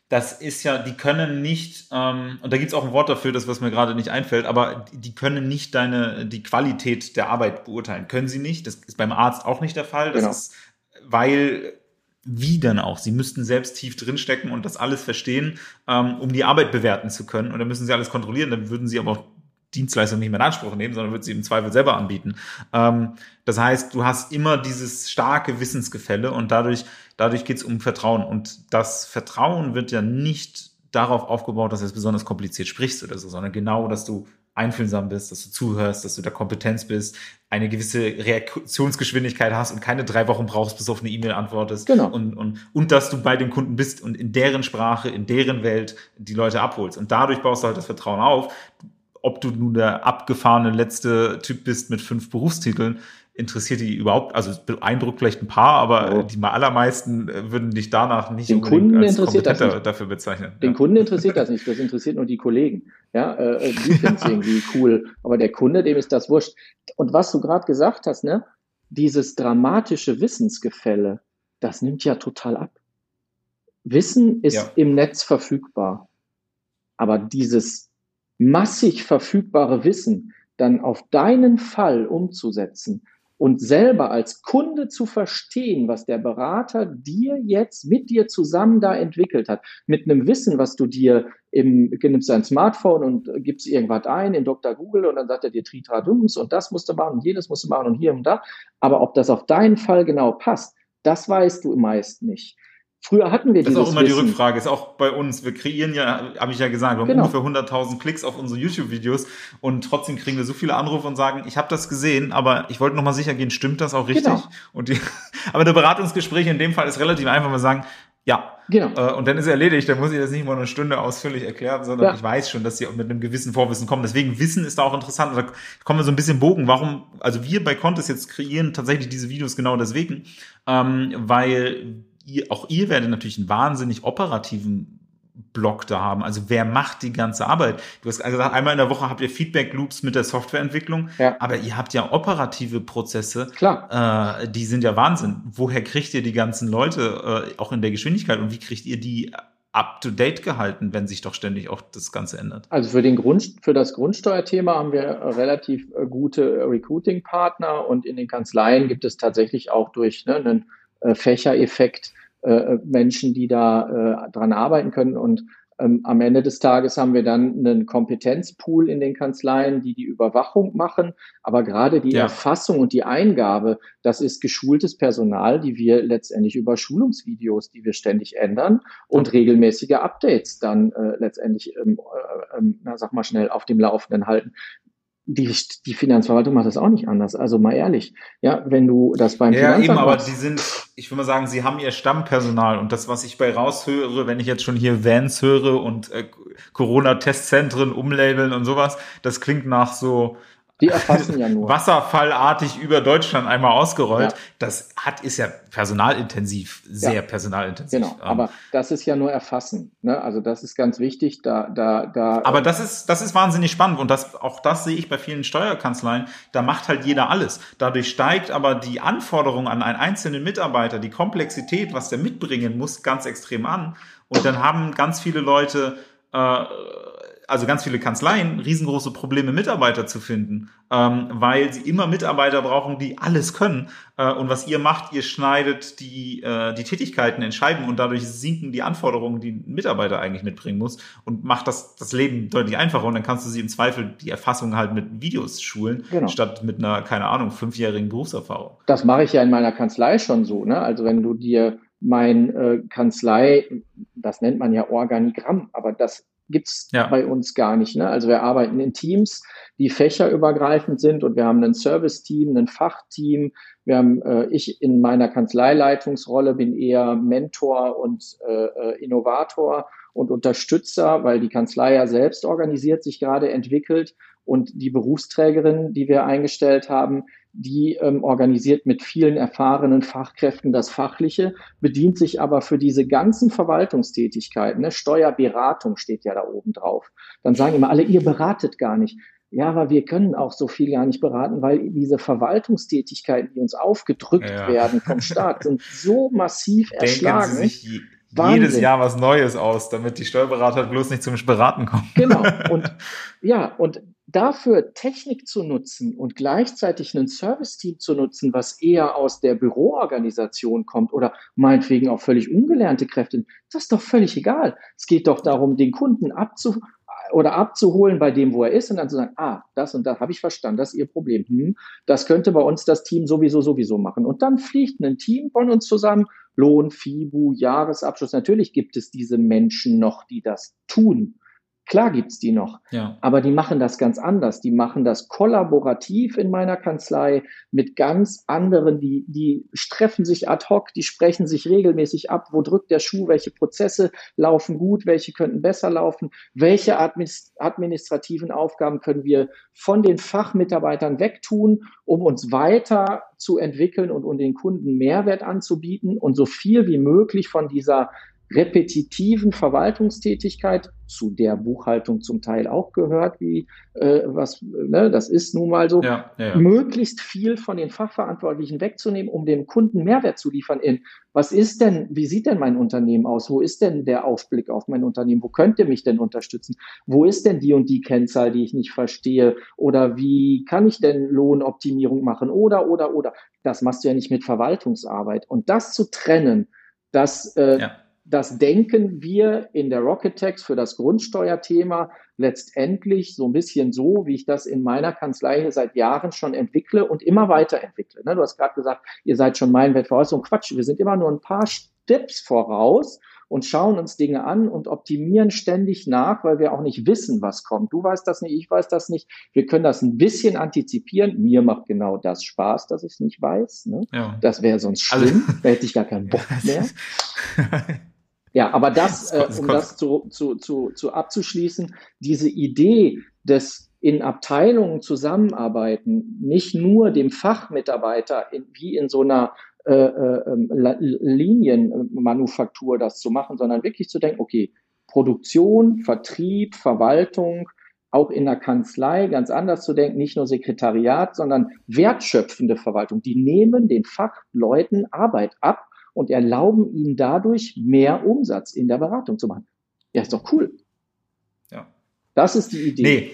das ist ja, die können nicht, ähm, und da gibt es auch ein Wort dafür, das was mir gerade nicht einfällt, aber die können nicht deine, die Qualität der Arbeit beurteilen. Können sie nicht. Das ist beim Arzt auch nicht der Fall. Das genau. ist, weil wie dann auch? Sie müssten selbst tief drinstecken und das alles verstehen, ähm, um die Arbeit bewerten zu können. Und dann müssen sie alles kontrollieren. Dann würden sie aber auch Dienstleistung nicht mehr in Anspruch nehmen, sondern würden sie im Zweifel selber anbieten. Ähm, das heißt, du hast immer dieses starke Wissensgefälle und dadurch, dadurch geht es um Vertrauen. Und das Vertrauen wird ja nicht darauf aufgebaut, dass du es besonders kompliziert sprichst oder so, sondern genau, dass du einfühlsam bist, dass du zuhörst, dass du da Kompetenz bist, eine gewisse Reaktionsgeschwindigkeit hast und keine drei Wochen brauchst, bis du auf eine E-Mail antwortest. Genau. Und, und, und dass du bei den Kunden bist und in deren Sprache, in deren Welt die Leute abholst. Und dadurch baust du halt das Vertrauen auf. Ob du nun der abgefahrene letzte Typ bist mit fünf Berufstiteln, interessiert die überhaupt, also es beeindruckt vielleicht ein paar, aber oh. die allermeisten äh, würden dich danach nicht den Kunden interessiert das nicht. dafür bezeichnen. Den ja. Kunden interessiert das nicht, das interessiert nur die Kollegen. Ja, äh, äh die finden es irgendwie cool, aber der Kunde, dem ist das wurscht. Und was du gerade gesagt hast, ne, dieses dramatische Wissensgefälle, das nimmt ja total ab. Wissen ist ja. im Netz verfügbar, aber dieses massig verfügbare Wissen dann auf deinen Fall umzusetzen, und selber als Kunde zu verstehen, was der Berater dir jetzt mit dir zusammen da entwickelt hat, mit einem Wissen, was du dir im, nimmst dein Smartphone und gibst irgendwas ein in Dr. Google und dann sagt er dir Tritradums und das musst du machen und jenes musst du machen und hier und da. Aber ob das auf deinen Fall genau passt, das weißt du meist nicht. Früher hatten wir Das ist auch immer Wissen. die Rückfrage, ist auch bei uns. Wir kreieren ja, habe ich ja gesagt, wir haben genau. ungefähr 100.000 Klicks auf unsere YouTube-Videos und trotzdem kriegen wir so viele Anrufe und sagen, ich habe das gesehen, aber ich wollte nochmal sicher gehen, stimmt das auch richtig? Genau. Und die, aber der Beratungsgespräch in dem Fall ist relativ einfach. Wir sagen, ja. Genau. Äh, und dann ist er erledigt. Dann muss ich das nicht mal eine Stunde ausführlich erklären, sondern ja. ich weiß schon, dass sie mit einem gewissen Vorwissen kommen. Deswegen Wissen ist da auch interessant. Da kommen wir so ein bisschen Bogen. Warum, also wir bei Contest jetzt kreieren tatsächlich diese Videos genau deswegen, ähm, weil ihr, auch ihr werdet natürlich einen wahnsinnig operativen Block da haben. Also wer macht die ganze Arbeit? Du hast gesagt, einmal in der Woche habt ihr Feedback Loops mit der Softwareentwicklung, ja. aber ihr habt ja operative Prozesse. Klar. Äh, die sind ja Wahnsinn. Woher kriegt ihr die ganzen Leute äh, auch in der Geschwindigkeit und wie kriegt ihr die up to date gehalten, wenn sich doch ständig auch das Ganze ändert? Also für den Grund, für das Grundsteuerthema haben wir relativ äh, gute Recruiting-Partner und in den Kanzleien gibt es tatsächlich auch durch ne, einen äh, Fächereffekt äh, Menschen, die da äh, dran arbeiten können. Und ähm, am Ende des Tages haben wir dann einen Kompetenzpool in den Kanzleien, die die Überwachung machen. Aber gerade die ja. Erfassung und die Eingabe, das ist geschultes Personal, die wir letztendlich über Schulungsvideos, die wir ständig ändern und regelmäßige Updates dann äh, letztendlich, ähm, äh, ähm, na, sag mal schnell, auf dem Laufenden halten die, die Finanzverwaltung macht das auch nicht anders. Also mal ehrlich, ja, wenn du das beim Ja, Finanzamt eben, aber die sind, ich will mal sagen, sie haben ihr Stammpersonal und das, was ich bei raushöre, wenn ich jetzt schon hier Vans höre und äh, Corona-Testzentren umlabeln und sowas, das klingt nach so die erfassen ja nur. Wasserfallartig über Deutschland einmal ausgerollt. Ja. Das hat, ist ja personalintensiv, sehr ja. personalintensiv. Genau. Aber ähm, das ist ja nur erfassen. Ne? Also das ist ganz wichtig. Da, da, da. Aber das ist, das ist wahnsinnig spannend und das, auch das sehe ich bei vielen Steuerkanzleien. Da macht halt jeder alles. Dadurch steigt aber die Anforderung an einen einzelnen Mitarbeiter, die Komplexität, was der mitbringen muss, ganz extrem an. Und dann haben ganz viele Leute äh, also ganz viele Kanzleien riesengroße Probleme, Mitarbeiter zu finden, ähm, weil sie immer Mitarbeiter brauchen, die alles können. Äh, und was ihr macht, ihr schneidet die, äh, die Tätigkeiten in Scheiben und dadurch sinken die Anforderungen, die ein Mitarbeiter eigentlich mitbringen muss und macht das, das Leben deutlich einfacher. Und dann kannst du sie im Zweifel die Erfassung halt mit Videos schulen, genau. statt mit einer, keine Ahnung, fünfjährigen Berufserfahrung. Das mache ich ja in meiner Kanzlei schon so. Ne? Also wenn du dir mein äh, Kanzlei, das nennt man ja Organigramm, aber das gibt's ja. bei uns gar nicht. Ne? Also wir arbeiten in Teams, die fächerübergreifend sind und wir haben ein Service-Team, ein Fachteam. Wir haben, äh, ich in meiner Kanzleileitungsrolle bin eher Mentor und äh, äh, Innovator und Unterstützer, weil die Kanzlei ja selbst organisiert, sich gerade entwickelt und die Berufsträgerin, die wir eingestellt haben, die ähm, organisiert mit vielen erfahrenen Fachkräften das Fachliche, bedient sich aber für diese ganzen Verwaltungstätigkeiten, ne, Steuerberatung steht ja da oben drauf. Dann sagen immer alle, ihr beratet gar nicht. Ja, aber wir können auch so viel gar nicht beraten, weil diese Verwaltungstätigkeiten, die uns aufgedrückt ja. werden vom Staat, sind so massiv Denken erschlagen. Sie sich jedes Jahr was Neues aus, damit die Steuerberater bloß nicht zum Beraten kommen. Genau. Und ja, und dafür Technik zu nutzen und gleichzeitig ein Service-Team zu nutzen, was eher aus der Büroorganisation kommt oder meinetwegen auch völlig ungelernte Kräfte, das ist doch völlig egal. Es geht doch darum, den Kunden abzu oder abzuholen bei dem, wo er ist und dann zu sagen, ah, das und das habe ich verstanden, das ist Ihr Problem. Hm, das könnte bei uns das Team sowieso sowieso machen. Und dann fliegt ein Team von uns zusammen, Lohn, FIBU, Jahresabschluss. Natürlich gibt es diese Menschen noch, die das tun Klar gibt's die noch, ja. aber die machen das ganz anders. Die machen das kollaborativ in meiner Kanzlei mit ganz anderen, die, die treffen sich ad hoc, die sprechen sich regelmäßig ab, wo drückt der Schuh, welche Prozesse laufen gut, welche könnten besser laufen, welche administrativen Aufgaben können wir von den Fachmitarbeitern wegtun, um uns weiter zu entwickeln und um den Kunden Mehrwert anzubieten und so viel wie möglich von dieser repetitiven Verwaltungstätigkeit, zu der Buchhaltung zum Teil auch gehört, wie äh, was, ne, das ist nun mal so, ja, ja, ja. möglichst viel von den Fachverantwortlichen wegzunehmen, um dem Kunden Mehrwert zu liefern in, was ist denn, wie sieht denn mein Unternehmen aus? Wo ist denn der Aufblick auf mein Unternehmen? Wo könnt ihr mich denn unterstützen? Wo ist denn die und die Kennzahl, die ich nicht verstehe? Oder wie kann ich denn Lohnoptimierung machen? Oder, oder, oder. Das machst du ja nicht mit Verwaltungsarbeit. Und das zu trennen, das äh, das denken wir in der Rocket Tax für das Grundsteuerthema letztendlich so ein bisschen so, wie ich das in meiner Kanzlei hier seit Jahren schon entwickle und immer weiterentwickle. Ne, du hast gerade gesagt, ihr seid schon meilenweit voraus. Und Quatsch, wir sind immer nur ein paar Steps voraus und schauen uns Dinge an und optimieren ständig nach, weil wir auch nicht wissen, was kommt. Du weißt das nicht, ich weiß das nicht. Wir können das ein bisschen antizipieren. Mir macht genau das Spaß, dass ich es nicht weiß. Ne? Ja. Das wäre sonst also schlimm. Also, da hätte ich gar keinen Bock mehr. Ja, aber das, äh, um das zu, zu, zu, zu abzuschließen, diese Idee des in Abteilungen zusammenarbeiten, nicht nur dem Fachmitarbeiter in, wie in so einer äh, äh, ähm, Linienmanufaktur das zu machen, sondern wirklich zu denken, okay, Produktion, Vertrieb, Verwaltung, auch in der Kanzlei ganz anders zu denken, nicht nur Sekretariat, sondern wertschöpfende Verwaltung. Die nehmen den Fachleuten Arbeit ab und erlauben ihnen dadurch mehr Umsatz in der Beratung zu machen. Ja, ist doch cool. Ja. Das ist die Idee. Nee.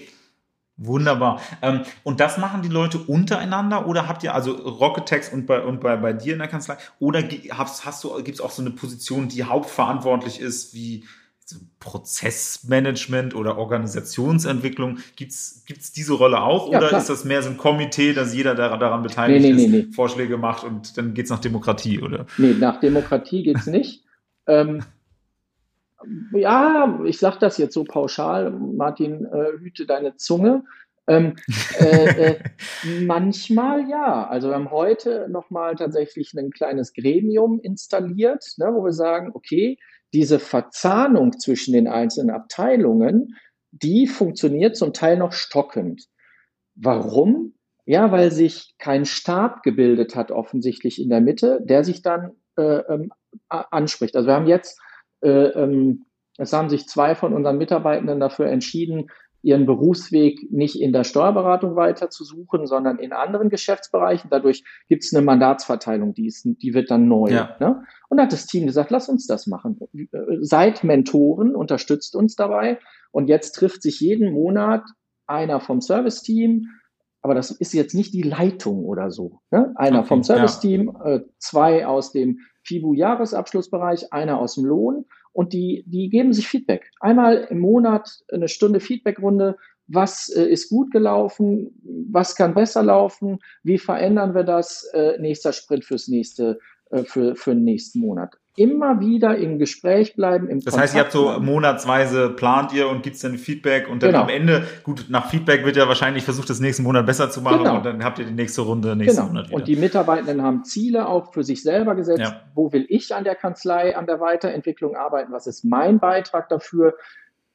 Wunderbar. Ähm, und das machen die Leute untereinander oder habt ihr also Rocketex und bei und bei, bei dir in der Kanzlei oder hast, hast du gibt es auch so eine Position, die hauptverantwortlich ist, wie Prozessmanagement oder Organisationsentwicklung, gibt es diese Rolle auch ja, oder klar. ist das mehr so ein Komitee, dass jeder daran beteiligt nee, nee, ist, nee, Vorschläge macht und dann geht es nach Demokratie, oder? Nee, nach Demokratie geht es nicht. ähm, ja, ich sage das jetzt so pauschal, Martin, äh, hüte deine Zunge. Ähm, äh, äh, manchmal ja. Also wir haben heute nochmal tatsächlich ein kleines Gremium installiert, ne, wo wir sagen, okay, diese Verzahnung zwischen den einzelnen Abteilungen, die funktioniert zum Teil noch stockend. Warum? Ja, weil sich kein Stab gebildet hat, offensichtlich in der Mitte, der sich dann äh, ähm, anspricht. Also wir haben jetzt, äh, ähm, es haben sich zwei von unseren Mitarbeitenden dafür entschieden, ihren Berufsweg nicht in der Steuerberatung weiter zu suchen, sondern in anderen Geschäftsbereichen. Dadurch gibt es eine Mandatsverteilung, die, ist, die wird dann neu. Ja. Ne? Und da hat das Team gesagt, lass uns das machen. Seid Mentoren, unterstützt uns dabei. Und jetzt trifft sich jeden Monat einer vom Service-Team, aber das ist jetzt nicht die Leitung oder so. Ne? Einer okay, vom Service-Team, ja. äh, zwei aus dem FIBU-Jahresabschlussbereich, einer aus dem Lohn und die, die geben sich Feedback. Einmal im Monat eine Stunde Feedbackrunde. Was äh, ist gut gelaufen? Was kann besser laufen? Wie verändern wir das? Äh, nächster Sprint fürs nächste, äh, für, für den nächsten Monat immer wieder im Gespräch bleiben. Im das Kontakt heißt, ihr habt so monatsweise plant ihr und gibt's dann Feedback und dann genau. am Ende, gut, nach Feedback wird ja wahrscheinlich versucht, das nächsten Monat besser zu machen genau. und dann habt ihr die nächste Runde nächsten genau. Monat wieder. Und die Mitarbeitenden haben Ziele auch für sich selber gesetzt. Ja. Wo will ich an der Kanzlei, an der Weiterentwicklung arbeiten? Was ist mein Beitrag dafür?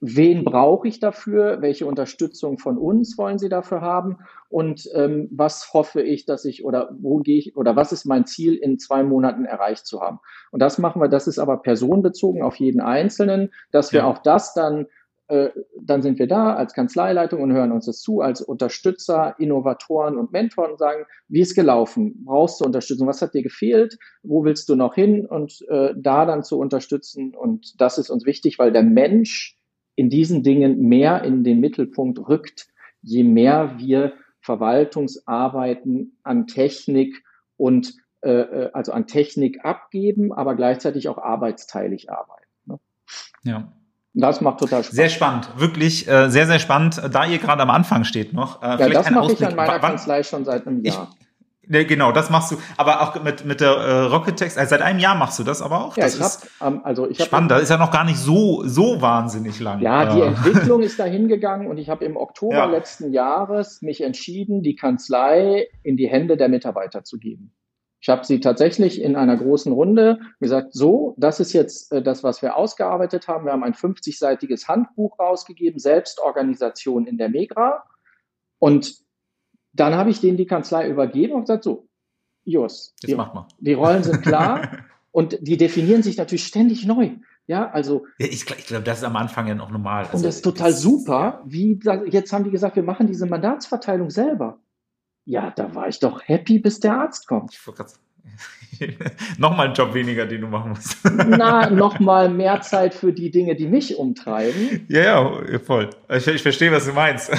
Wen brauche ich dafür, welche Unterstützung von uns wollen Sie dafür haben und ähm, was hoffe ich, dass ich oder wo gehe ich oder was ist mein Ziel in zwei Monaten erreicht zu haben. Und das machen wir, das ist aber personenbezogen auf jeden Einzelnen, dass wir ja. auch das dann äh, dann sind wir da als Kanzleileitung und hören uns das zu, als Unterstützer, Innovatoren und Mentoren und sagen, wie ist gelaufen? Brauchst du Unterstützung? Was hat dir gefehlt? Wo willst du noch hin? Und äh, da dann zu unterstützen. Und das ist uns wichtig, weil der Mensch in diesen Dingen mehr in den Mittelpunkt rückt, je mehr wir Verwaltungsarbeiten an Technik und äh, äh, also an Technik abgeben, aber gleichzeitig auch arbeitsteilig arbeiten. Ne? Ja. Das macht total Spaß. Sehr spannend, wirklich äh, sehr, sehr spannend, da ihr gerade am Anfang steht noch. Äh, ja, das mache ich an meiner Kanzlei schon seit einem Jahr. Ich, Ne, genau, das machst du. Aber auch mit, mit der äh, Rocket Text, also seit einem Jahr machst du das aber auch. Ja, das ich ist hab, ähm, also ich hab, spannend. Das ist ja noch gar nicht so, so wahnsinnig lang. Ja, die äh. Entwicklung ist dahin gegangen und ich habe im Oktober ja. letzten Jahres mich entschieden, die Kanzlei in die Hände der Mitarbeiter zu geben. Ich habe sie tatsächlich in einer großen Runde gesagt, so, das ist jetzt äh, das, was wir ausgearbeitet haben. Wir haben ein 50-seitiges Handbuch rausgegeben, Selbstorganisation in der Megra. Und dann habe ich denen die Kanzlei übergeben und gesagt, so, Jos, die, die, Rollen sind klar und die definieren sich natürlich ständig neu. Ja, also. Ja, ich, ich glaube, das ist am Anfang ja noch normal. Also, und das ist total das, super. Wie, jetzt haben die gesagt, wir machen diese Mandatsverteilung selber. Ja, da war ich doch happy, bis der Arzt kommt. Ich nochmal ein Job weniger, den du machen musst. Na, nochmal mehr Zeit für die Dinge, die mich umtreiben. Ja, ja, voll. Ich, ich verstehe, was du meinst.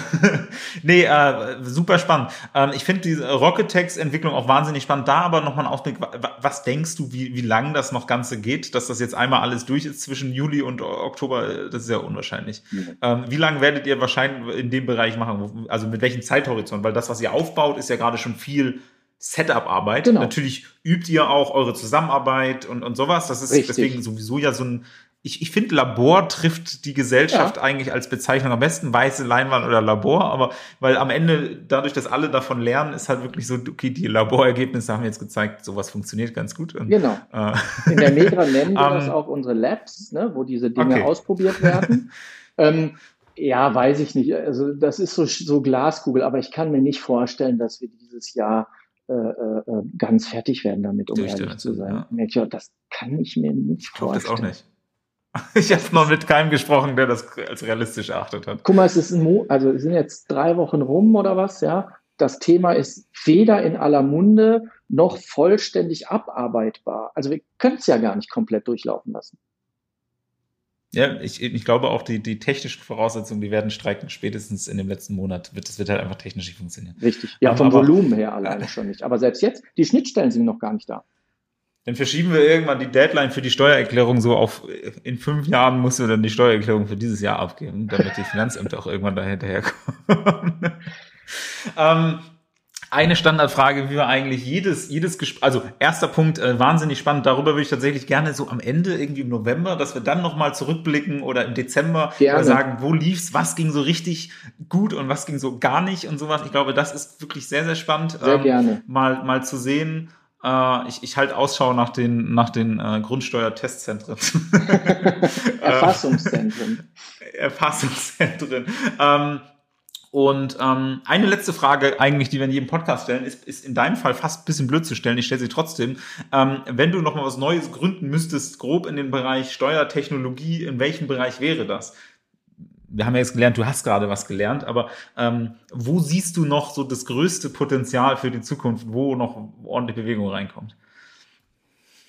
nee, äh, super spannend. Ähm, ich finde diese Rocket-Text-Entwicklung auch wahnsinnig spannend. Da aber nochmal ein Ausblick. Was denkst du, wie, wie lang das noch Ganze geht, dass das jetzt einmal alles durch ist zwischen Juli und Oktober? Das ist ja unwahrscheinlich. Mhm. Ähm, wie lange werdet ihr wahrscheinlich in dem Bereich machen? Also mit welchem Zeithorizont? Weil das, was ihr aufbaut, ist ja gerade schon viel Setup-Arbeit. Genau. Natürlich übt ihr auch eure Zusammenarbeit und, und sowas. Das ist Richtig. deswegen sowieso ja so ein, ich, ich finde, Labor trifft die Gesellschaft ja. eigentlich als Bezeichnung am besten, weiße Leinwand oder Labor, aber weil am Ende, dadurch, dass alle davon lernen, ist halt wirklich so, okay, die Laborergebnisse haben jetzt gezeigt, sowas funktioniert ganz gut. Und, genau. Äh, In der Megra nennen wir das auch unsere Labs, ne, wo diese Dinge okay. ausprobiert werden. ähm, ja, weiß ich nicht. Also das ist so, so Glaskugel, aber ich kann mir nicht vorstellen, dass wir dieses Jahr äh, äh, ganz fertig werden damit, um ehrlich zu sein. Ja. das kann ich mir nicht ich vorstellen. Das auch nicht. Ich habe noch mit keinem gesprochen, der das als realistisch erachtet hat. Guck mal, es ist ein Mo also es sind jetzt drei Wochen rum oder was, ja. Das Thema ist weder in aller Munde noch vollständig abarbeitbar. Also wir können es ja gar nicht komplett durchlaufen lassen. Ja, ich, ich glaube auch, die, die technischen Voraussetzungen, die werden streiken. Spätestens in dem letzten Monat wird das wird halt einfach technisch nicht funktionieren. Richtig. Ja, vom aber, Volumen her alleine schon nicht. Aber selbst jetzt, die Schnittstellen sind noch gar nicht da. Dann verschieben wir irgendwann die Deadline für die Steuererklärung so auf, in fünf Jahren musst du dann die Steuererklärung für dieses Jahr abgeben, damit die Finanzämter auch irgendwann dahinterherkommen. ähm, eine Standardfrage, wie wir eigentlich jedes, jedes Gespräch, also erster Punkt, äh, wahnsinnig spannend, darüber würde ich tatsächlich gerne so am Ende, irgendwie im November, dass wir dann nochmal zurückblicken oder im Dezember gerne. sagen, wo lief's, was ging so richtig gut und was ging so gar nicht und sowas. Ich glaube, das ist wirklich sehr, sehr spannend, sehr ähm, gerne. mal, mal zu sehen. Äh, ich, ich halte Ausschau nach den, nach den äh, Grundsteuertestzentren. Erfassungszentren. Erfassungszentren. Ähm, und ähm, eine letzte Frage eigentlich, die wir in jedem Podcast stellen, ist, ist in deinem Fall fast ein bisschen blöd zu stellen. Ich stelle sie trotzdem. Ähm, wenn du noch mal was Neues gründen müsstest, grob in den Bereich Steuertechnologie, in welchem Bereich wäre das? Wir haben ja jetzt gelernt, du hast gerade was gelernt, aber ähm, wo siehst du noch so das größte Potenzial für die Zukunft, wo noch ordentlich Bewegung reinkommt?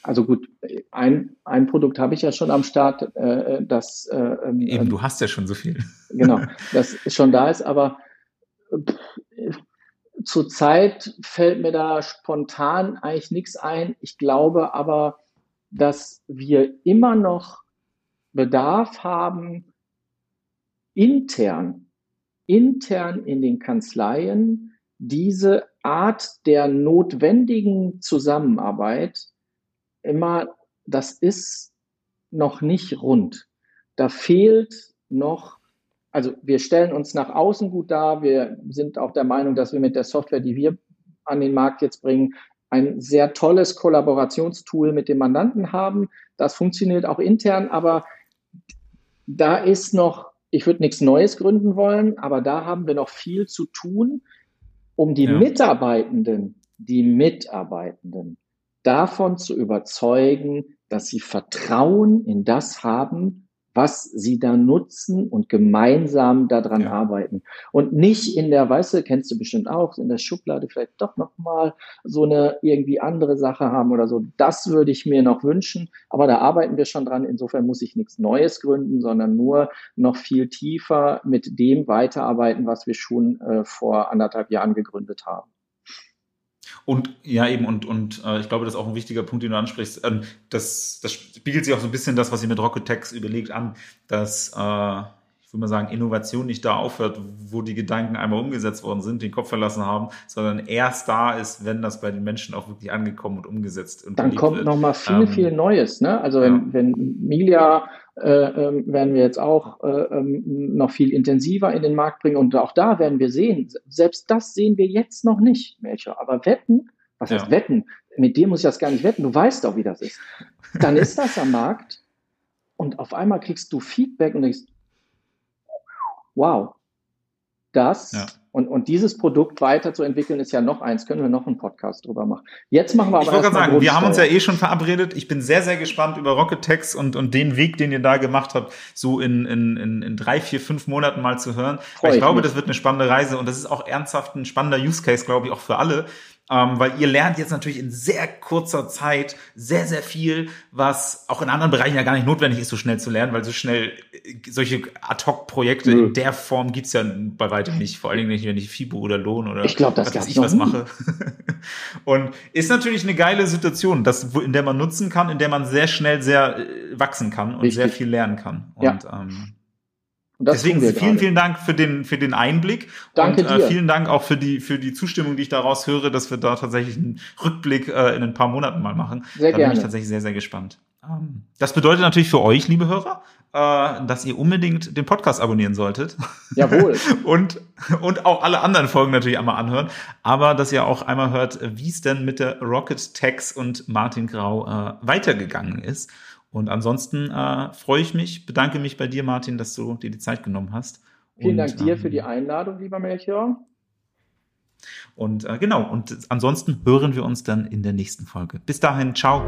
Also gut, ein, ein Produkt habe ich ja schon am Start, äh, das äh, ähm, eben, du hast ja schon so viel. Genau, das schon da ist, aber äh, zurzeit fällt mir da spontan eigentlich nichts ein. Ich glaube aber, dass wir immer noch Bedarf haben, intern, intern in den Kanzleien diese Art der notwendigen Zusammenarbeit immer, das ist noch nicht rund. Da fehlt noch, also wir stellen uns nach außen gut dar. Wir sind auch der Meinung, dass wir mit der Software, die wir an den Markt jetzt bringen, ein sehr tolles Kollaborationstool mit dem Mandanten haben. Das funktioniert auch intern, aber da ist noch, ich würde nichts Neues gründen wollen, aber da haben wir noch viel zu tun, um die ja. Mitarbeitenden, die Mitarbeitenden davon zu überzeugen, dass sie Vertrauen in das haben, was sie da nutzen und gemeinsam daran ja. arbeiten. Und nicht in der, weißt du, kennst du bestimmt auch, in der Schublade vielleicht doch nochmal so eine irgendwie andere Sache haben oder so. Das würde ich mir noch wünschen, aber da arbeiten wir schon dran. Insofern muss ich nichts Neues gründen, sondern nur noch viel tiefer mit dem weiterarbeiten, was wir schon äh, vor anderthalb Jahren gegründet haben. Und ja, eben, und, und äh, ich glaube, das ist auch ein wichtiger Punkt, den du ansprichst. Ähm, das, das spiegelt sich auch so ein bisschen das, was ihr mit Rocket Text überlegt, an, dass äh, ich würde mal sagen, Innovation nicht da aufhört, wo die Gedanken einmal umgesetzt worden sind, den Kopf verlassen haben, sondern erst da ist, wenn das bei den Menschen auch wirklich angekommen und umgesetzt und Dann kommt nochmal viel, ähm, viel Neues. Ne? Also wenn, ja. wenn Milia werden wir jetzt auch äh, ähm, noch viel intensiver in den Markt bringen und auch da werden wir sehen, selbst das sehen wir jetzt noch nicht, Melchior, aber wetten, was heißt ja. wetten? Mit dir muss ich das gar nicht wetten, du weißt doch, wie das ist. Dann ist das am Markt und auf einmal kriegst du Feedback und denkst, wow, das ja. Und, und dieses Produkt weiterzuentwickeln ist ja noch eins, können wir noch einen Podcast drüber machen. Jetzt machen wir aber. Ich wollte gerade sagen, wir haben uns ja eh schon verabredet. Ich bin sehr, sehr gespannt über Rocket Text und, und den Weg, den ihr da gemacht habt, so in, in, in, in drei, vier, fünf Monaten mal zu hören. Weil ich, ich glaube, mich. das wird eine spannende Reise und das ist auch ernsthaft ein spannender Use Case, glaube ich, auch für alle, ähm, weil ihr lernt jetzt natürlich in sehr kurzer Zeit sehr, sehr viel, was auch in anderen Bereichen ja gar nicht notwendig ist, so schnell zu lernen, weil so schnell äh, solche Ad-Hoc-Projekte mhm. in der Form gibt's ja bei weitem nicht, vor allen Dingen nicht, wenn ich FIBO oder Lohn oder ich glaub, das was ich was mache. Und ist natürlich eine geile Situation, das, in der man nutzen kann, in der man sehr schnell sehr äh, wachsen kann und Richtig. sehr viel lernen kann. Und ja. ähm, Deswegen vielen, gerade. vielen Dank für den, für den Einblick. Danke und, äh, vielen Dank auch für die, für die Zustimmung, die ich daraus höre, dass wir da tatsächlich einen Rückblick äh, in ein paar Monaten mal machen. Sehr da gerne. bin ich tatsächlich sehr, sehr gespannt. Ähm, das bedeutet natürlich für euch, liebe Hörer, äh, dass ihr unbedingt den Podcast abonnieren solltet. Jawohl. und, und auch alle anderen Folgen natürlich einmal anhören. Aber dass ihr auch einmal hört, wie es denn mit der Rocket Tex und Martin Grau äh, weitergegangen ist. Und ansonsten äh, freue ich mich, bedanke mich bei dir, Martin, dass du dir die Zeit genommen hast. Vielen und, Dank dir ähm, für die Einladung, lieber Melchior. Und äh, genau, und ansonsten hören wir uns dann in der nächsten Folge. Bis dahin, ciao.